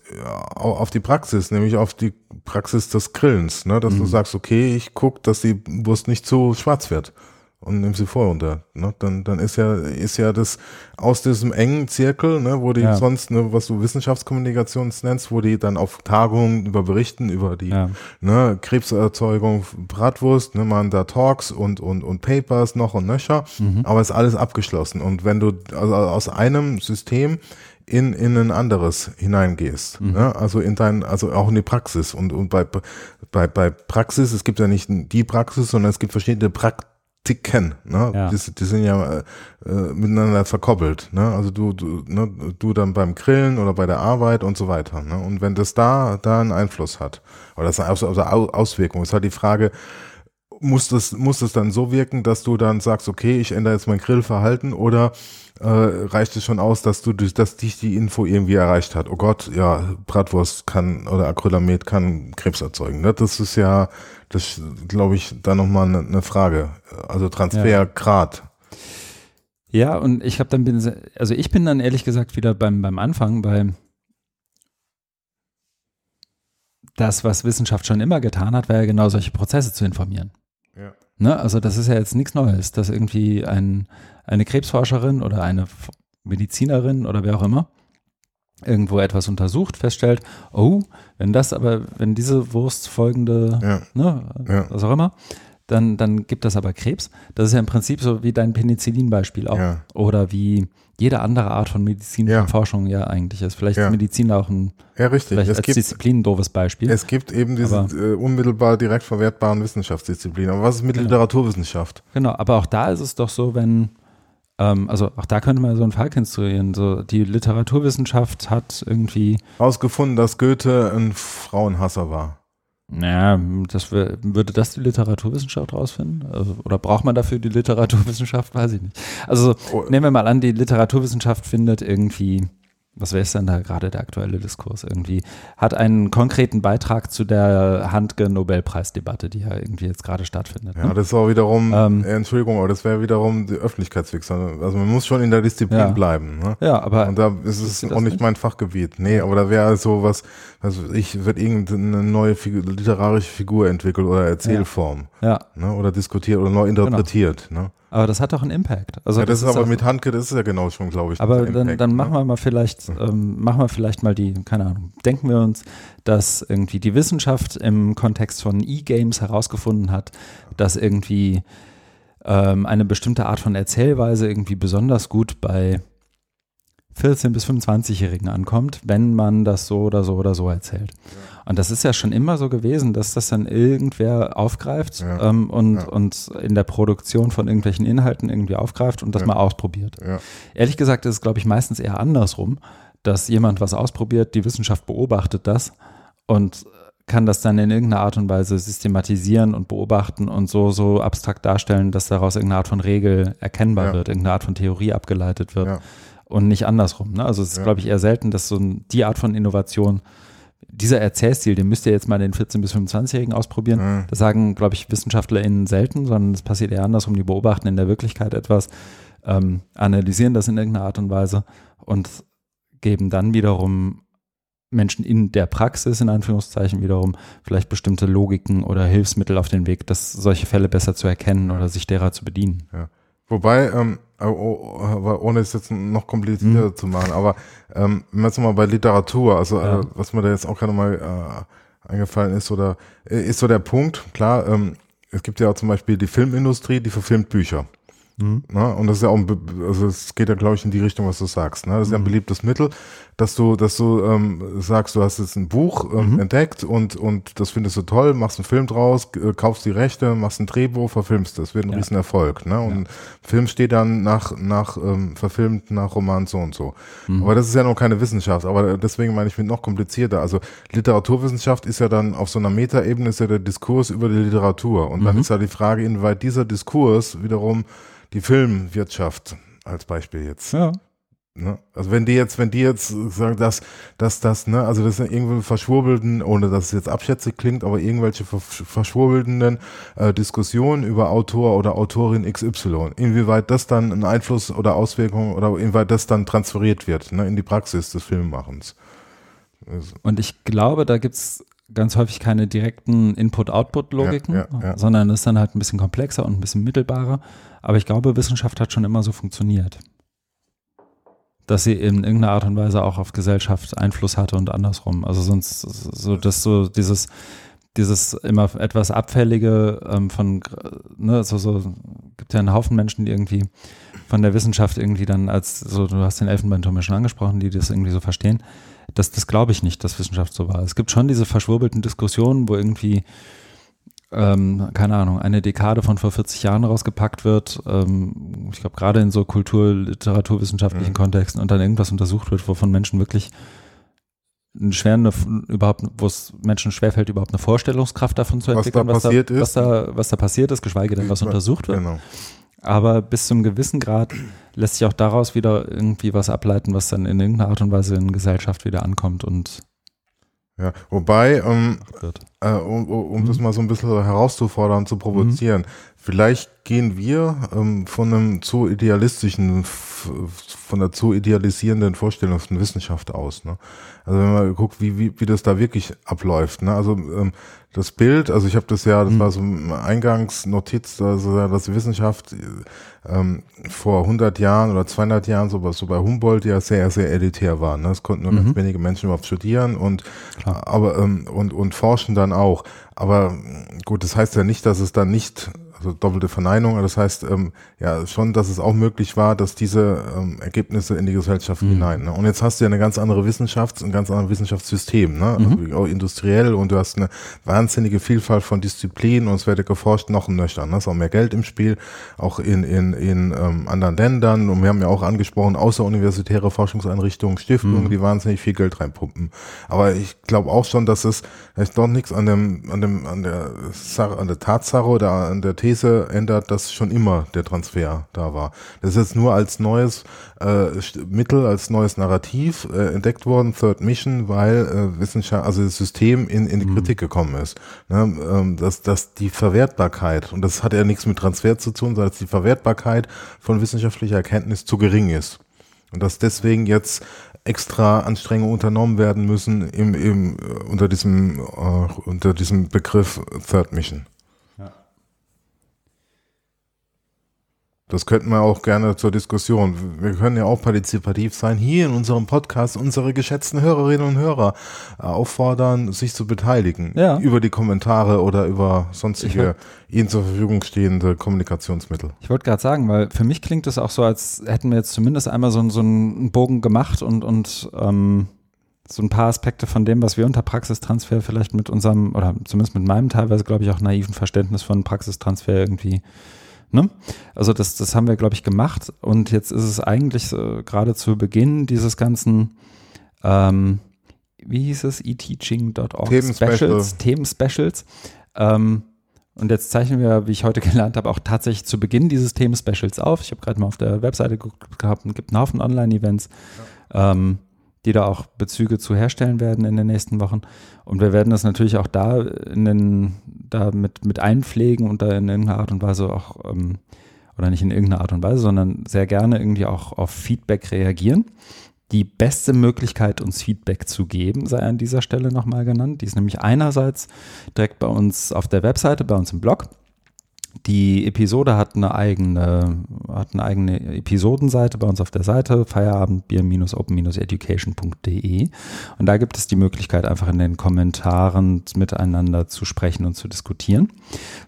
auf die Praxis, nämlich auf die Praxis des Grillens, ne? dass mhm. du sagst, okay, ich guck, dass die Wurst nicht zu schwarz wird und nimm sie vor unter. Ne? Dann, dann ist ja, ist ja das aus diesem engen Zirkel, ne, wo die ja. sonst, ne, was du Wissenschaftskommunikation nennst, wo die dann auf Tagungen über berichten, über die ja. ne, Krebserzeugung, Bratwurst, ne, man da Talks und, und, und Papers noch und nöcher, mhm. aber ist alles abgeschlossen. Und wenn du also aus einem System in, in ein anderes hineingehst. Mhm. Ne? Also in dein, also auch in die Praxis. Und, und bei, bei, bei Praxis, es gibt ja nicht die Praxis, sondern es gibt verschiedene Praktiken ticken. Ne? Ja. Die, die, sind ja äh, miteinander verkoppelt. Ne? Also du, du, ne, du dann beim Grillen oder bei der Arbeit und so weiter. Ne? Und wenn das da, da einen Einfluss hat, oder das also, also Auswirkung, ist halt die Frage, muss das, muss das dann so wirken, dass du dann sagst, okay, ich ändere jetzt mein Grillverhalten oder äh, reicht es schon aus, dass du dass dich die Info irgendwie erreicht hat? Oh Gott, ja, Bratwurst kann oder Acrylamid kann Krebs erzeugen. Ne? Das ist ja, das glaube ich, da nochmal eine ne Frage. Also Transfergrad. Ja. ja, und ich habe dann bin, also ich bin dann ehrlich gesagt wieder beim, beim Anfang, bei das, was Wissenschaft schon immer getan hat, war ja genau solche Prozesse zu informieren. Ja. Ne? Also das ist ja jetzt nichts Neues, dass irgendwie ein, eine Krebsforscherin oder eine Medizinerin oder wer auch immer irgendwo etwas untersucht, feststellt, oh, wenn das aber, wenn diese Wurst folgende, ja. ne, ja. was auch immer, dann, dann gibt das aber Krebs. Das ist ja im Prinzip so wie dein Penicillin-Beispiel auch. Ja. Oder wie jede andere Art von medizinischer ja. Forschung ja eigentlich ist. Vielleicht ist Medizin auch ein ja, richtig. vielleicht es als gibt, Disziplin ein doofes Beispiel. Es gibt eben diese äh, unmittelbar direkt verwertbaren Wissenschaftsdisziplinen. Aber was ist mit genau. Literaturwissenschaft? Genau, aber auch da ist es doch so, wenn ähm, also auch da könnte man so einen Fall konstruieren. So, die Literaturwissenschaft hat irgendwie herausgefunden, dass Goethe ein Frauenhasser war. Naja, das würde das die Literaturwissenschaft rausfinden? Also, oder braucht man dafür die Literaturwissenschaft? Weiß ich nicht. Also oh. nehmen wir mal an, die Literaturwissenschaft findet irgendwie was wäre es denn da gerade der aktuelle Diskurs irgendwie, hat einen konkreten Beitrag zu der Handke-Nobelpreisdebatte, die ja irgendwie jetzt gerade stattfindet. Ja, ne? das ist auch wiederum, ähm, äh, Entschuldigung, aber das wäre wiederum die Öffentlichkeitswechsel. Also man muss schon in der Disziplin ja. bleiben. Ne? Ja, aber. Und da ist es auch nicht, nicht mein Fachgebiet. Nee, aber da wäre so was, also ich wird irgendeine neue Figur, literarische Figur entwickelt oder Erzählform. Ja. ja. Ne? Oder diskutiert oder neu interpretiert. Genau. Ne? Aber das hat doch einen Impact. Also ja, das, das ist aber mit Handke, das ist ja genau schon, glaube ich. Aber dann, Impact, dann machen ne? wir mal vielleicht, ähm, machen wir vielleicht mal die, keine Ahnung, denken wir uns, dass irgendwie die Wissenschaft im Kontext von E-Games herausgefunden hat, dass irgendwie ähm, eine bestimmte Art von Erzählweise irgendwie besonders gut bei 14- bis 25-Jährigen ankommt, wenn man das so oder so oder so erzählt. Ja. Und das ist ja schon immer so gewesen, dass das dann irgendwer aufgreift ja. ähm, und, ja. und in der Produktion von irgendwelchen Inhalten irgendwie aufgreift und das mal ausprobiert. Ehrlich gesagt ist es, glaube ich, meistens eher andersrum, dass jemand was ausprobiert, die Wissenschaft beobachtet das und kann das dann in irgendeiner Art und Weise systematisieren und beobachten und so, so abstrakt darstellen, dass daraus irgendeine Art von Regel erkennbar wird, irgendeine Art von Theorie abgeleitet wird und nicht andersrum. Ne? Also es ist, ja. glaube ich, eher selten, dass so die Art von Innovation, dieser Erzählstil, den müsst ihr jetzt mal den 14- bis 25-Jährigen ausprobieren. Ja. Das sagen, glaube ich, WissenschaftlerInnen selten, sondern es passiert eher andersrum. Die beobachten in der Wirklichkeit etwas, ähm, analysieren das in irgendeiner Art und Weise und geben dann wiederum Menschen in der Praxis, in Anführungszeichen, wiederum vielleicht bestimmte Logiken oder Hilfsmittel auf den Weg, dass solche Fälle besser zu erkennen oder sich derer zu bedienen. Ja. Wobei, ähm, oh, oh, ohne es jetzt noch komplizierter mhm. zu machen, aber ähm, jetzt mal bei Literatur, also ja. äh, was mir da jetzt auch gerade mal äh, eingefallen ist, oder äh, ist so der Punkt, klar, ähm, es gibt ja auch zum Beispiel die Filmindustrie, die verfilmt Bücher. Mhm. Na, und das ist ja auch, ein, also es geht ja, glaube ich, in die Richtung, was du sagst. Ne? Das ist ja ein mhm. beliebtes Mittel, dass du, dass du ähm, sagst, du hast jetzt ein Buch ähm, mhm. entdeckt und, und das findest du toll, machst einen Film draus, äh, kaufst die Rechte, machst ein Drehbuch, verfilmst das, wird ein ja. Riesenerfolg. Ne? Und ja. Film steht dann nach, nach ähm, verfilmt nach Roman so und so. Mhm. Aber das ist ja noch keine Wissenschaft, aber deswegen meine ich mit noch komplizierter. Also Literaturwissenschaft ist ja dann auf so einer Metaebene ist ja der Diskurs über die Literatur. Und dann mhm. ist ja die Frage, inwieweit dieser Diskurs wiederum die Filmwirtschaft als Beispiel jetzt ja Ne? Also wenn die jetzt, wenn die jetzt sagen, dass, dass das, ne, also das sind irgendwie verschwurbelten, ohne dass es jetzt abschätzig klingt, aber irgendwelche verschwurbelnden äh, Diskussionen über Autor oder Autorin XY, inwieweit das dann einen Einfluss oder Auswirkungen oder inwieweit das dann transferiert wird, ne, in die Praxis des Filmmachens. Und ich glaube, da gibt's ganz häufig keine direkten Input-Output-Logiken, Ja, ja, ja. sondern ist dann halt ein bisschen komplexer und ein bisschen mittelbarer. Aber ich glaube, Wissenschaft hat schon immer so funktioniert. Dass sie in irgendeiner Art und Weise auch auf Gesellschaft Einfluss hatte und andersrum. Also sonst so, dass so dieses, dieses immer etwas Abfällige ähm, von, ne, so, so, gibt ja einen Haufen Menschen, die irgendwie von der Wissenschaft irgendwie dann als, so, du hast den Elfenbeinturm ja schon angesprochen, die das irgendwie so verstehen. Das, das glaube ich nicht, dass Wissenschaft so war. Es gibt schon diese verschwurbelten Diskussionen, wo irgendwie, ähm, keine Ahnung, eine Dekade von vor 40 Jahren rausgepackt wird. Ähm, ich glaube, gerade in so kultur-, literaturwissenschaftlichen Mhm. Kontexten und dann irgendwas untersucht wird, wovon Menschen wirklich schweren, überhaupt, wo es Menschen schwerfällt, überhaupt eine Vorstellungskraft davon zu Was entwickeln, da passiert was ist. da, was da passiert ist, geschweige denn, was untersucht wird. Genau. Aber bis zum gewissen Grad lässt sich auch daraus wieder irgendwie was ableiten, was dann in irgendeiner Art und Weise in Gesellschaft wieder ankommt und Ja, wobei, ähm, wird. äh, um, um um Mhm. das mal so ein bisschen herauszufordern, zu provozieren, vielleicht gehen wir ähm, von einem zu idealistischen, von der zu idealisierenden Vorstellung von Wissenschaft aus. Ne? Also wenn man guckt, wie, wie, wie das da wirklich abläuft. Ne? Also ähm, das Bild, also ich habe das ja, das Mhm. war so eine Eingangsnotiz, also ja, dass die Wissenschaft ähm, vor 100 Jahren oder 200 Jahren so, bei- so bei Humboldt ja sehr, sehr elitär war. Ne? Es konnten nur Mhm. ganz wenige Menschen überhaupt studieren und Klar. aber ähm, und und forschen dann auch. Aber gut, das heißt ja nicht, dass es dann nicht doppelte Verneinung, das heißt ähm, ja schon, dass es auch möglich war, dass diese ähm, Ergebnisse in die Gesellschaft Mhm. hinein. Ne? Und jetzt hast du ja eine ganz andere Wissenschafts-, ein ganz anderes Wissenschaftssystem, ne? Mhm. Also auch industriell und du hast eine wahnsinnige Vielfalt von Disziplinen und es wird geforscht noch nöchtern. Ne? Es ist auch mehr Geld im Spiel, auch in in in ähm, anderen Ländern und wir haben ja auch angesprochen außeruniversitäre Forschungseinrichtungen, Stiftungen, Mhm. die wahnsinnig viel Geld reinpumpen. Aber ich glaube auch schon, dass es vielleicht doch nichts an dem, an dem, an der Sache, an der Tatsache oder an der These ändert, dass schon immer der Transfer da war. Das ist jetzt nur als neues äh, Mittel, als neues Narrativ äh, entdeckt worden, Third Mission, weil äh, Wissenschaft, also das System in, in die Kritik gekommen ist. Ne? Ähm, dass, dass die Verwertbarkeit, und das hat ja nichts mit Transfer zu tun, sondern dass die Verwertbarkeit von wissenschaftlicher Erkenntnis zu gering ist. Und dass deswegen jetzt extra Anstrengungen unternommen werden müssen im, im, äh, unter, diesem, äh, unter diesem Begriff Third Mission. Das könnten wir auch gerne zur Diskussion. Wir können ja auch partizipativ sein, hier in unserem Podcast unsere geschätzten Hörerinnen und Hörer äh, auffordern, sich zu beteiligen. Ja. Über die Kommentare oder über sonstige ihnen zur Verfügung stehende Kommunikationsmittel. Ich wollte gerade sagen, weil für mich klingt es auch so, als hätten wir jetzt zumindest einmal so, so einen Bogen gemacht und, und ähm, so ein paar Aspekte von dem, was wir unter Praxistransfer vielleicht mit unserem, oder zumindest mit meinem teilweise, glaube ich, auch naiven Verständnis von Praxistransfer irgendwie, ne? Also das, das haben wir, glaube ich, gemacht und jetzt ist es eigentlich so, gerade zu Beginn dieses ganzen, ähm, wie hieß es, eteaching.org Themenspecial. Specials, Themen-Specials. Ähm, und jetzt zeichnen wir, wie ich heute [laughs] gelernt habe, auch tatsächlich zu Beginn dieses Themen-Specials auf. Ich habe gerade mal auf der Webseite geguckt gehabt und gibt einen Haufen Online-Events, ähm, die da auch Bezüge zu herstellen werden in den nächsten Wochen. Und wir werden das natürlich auch da in den, da mit, mit einpflegen und da in irgendeiner Art und Weise auch, ähm, oder nicht in irgendeiner Art und Weise, sondern sehr gerne irgendwie auch auf Feedback reagieren. Die beste Möglichkeit, uns Feedback zu geben, sei an dieser Stelle nochmal genannt. Die ist nämlich einerseits direkt bei uns auf der Webseite, bei uns im Blog. Die Episode hat eine eigene, hat eine eigene Episodenseite bei uns auf der Seite, feierabendbier-open-education.de. Und da gibt es die Möglichkeit, einfach in den Kommentaren miteinander zu sprechen und zu diskutieren.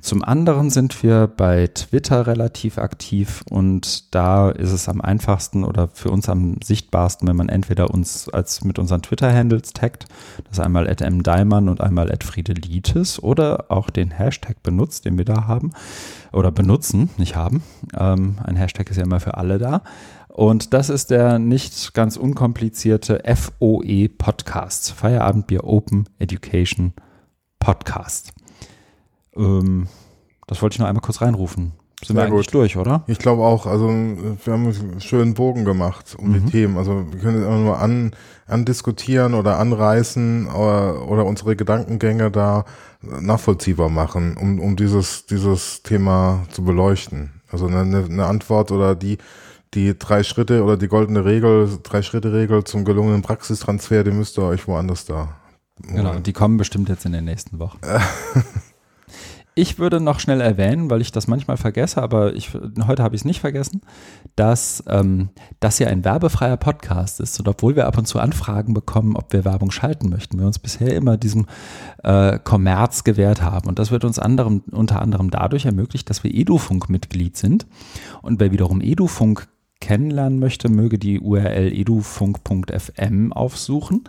Zum anderen sind wir bei Twitter relativ aktiv und da ist es am einfachsten oder für uns am sichtbarsten, wenn man entweder uns als mit unseren Twitter-Handles taggt, das ist einmal at mdaimann und einmal at friedelitis oder auch den Hashtag benutzt, den wir da haben oder benutzen, nicht haben. Ähm, ein Hashtag ist ja immer für alle da. Und das ist der nicht ganz unkomplizierte FOE Podcast, Feierabendbier Open Education Podcast. Ähm, das wollte ich noch einmal kurz reinrufen. sind wir Sehr eigentlich gut. durch, oder? Ich glaube auch, also wir haben einen schönen Bogen gemacht um Mhm. die Themen. Also wir können es immer nur an, andiskutieren oder anreißen oder, oder unsere Gedankengänge da nachvollziehbar machen, um, um dieses, dieses Thema zu beleuchten. Also eine, eine Antwort oder die, die drei Schritte oder die goldene Regel, drei Schritte Regel zum gelungenen Praxistransfer, die müsst ihr euch woanders da. Genau, und die kommen bestimmt jetzt in den nächsten Wochen. [laughs] Ich würde noch schnell erwähnen, weil ich das manchmal vergesse, aber ich, heute habe ich es nicht vergessen, dass ähm, das hier ein werbefreier Podcast ist. Und obwohl wir ab und zu Anfragen bekommen, ob wir Werbung schalten möchten, wir uns bisher immer diesem äh, Kommerz gewährt haben. Und das wird uns anderem, unter anderem dadurch ermöglicht, dass wir Edufunk-Mitglied sind. Und wer wiederum Edufunk kennenlernen möchte, möge die URL edufunk.fm aufsuchen.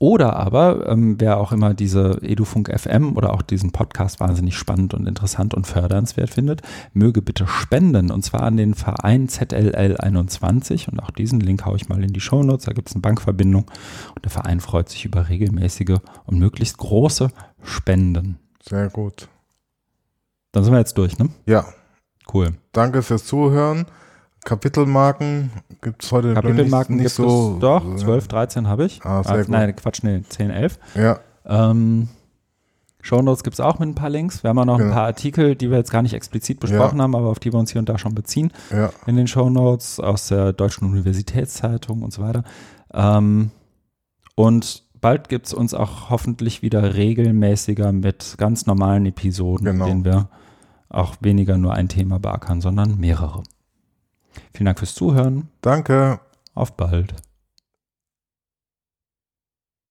Oder aber, ähm, wer auch immer diese Edufunk FM oder auch diesen Podcast wahnsinnig spannend und interessant und fördernswert findet, möge bitte spenden und zwar an den Verein ZLL21 und auch diesen Link haue ich mal in die Shownotes, da gibt es eine Bankverbindung und der Verein freut sich über regelmäßige und möglichst große Spenden. Sehr gut. Dann sind wir jetzt durch, ne? Ja, Cool. danke fürs Zuhören. Kapitelmarken gibt es heute Kapitelmarken nicht, gibt nicht so. es doch, 12, 13 habe ich. Ah, sehr gut. Nein, Quatsch, nee, 10, 11. Ja, Ähm, Shownotes gibt es auch mit ein paar Links. Wir haben auch noch ein Genau. paar Artikel, die wir jetzt gar nicht explizit besprochen haben, aber auf die wir uns hier und da schon beziehen ja. in den Shownotes aus der Deutschen Universitätszeitung und so weiter. Ähm, und bald gibt es uns auch hoffentlich wieder regelmäßiger mit ganz normalen Episoden, Genau. in denen wir auch weniger nur ein Thema beackern, sondern mehrere. Vielen Dank fürs Zuhören. Danke. Auf bald.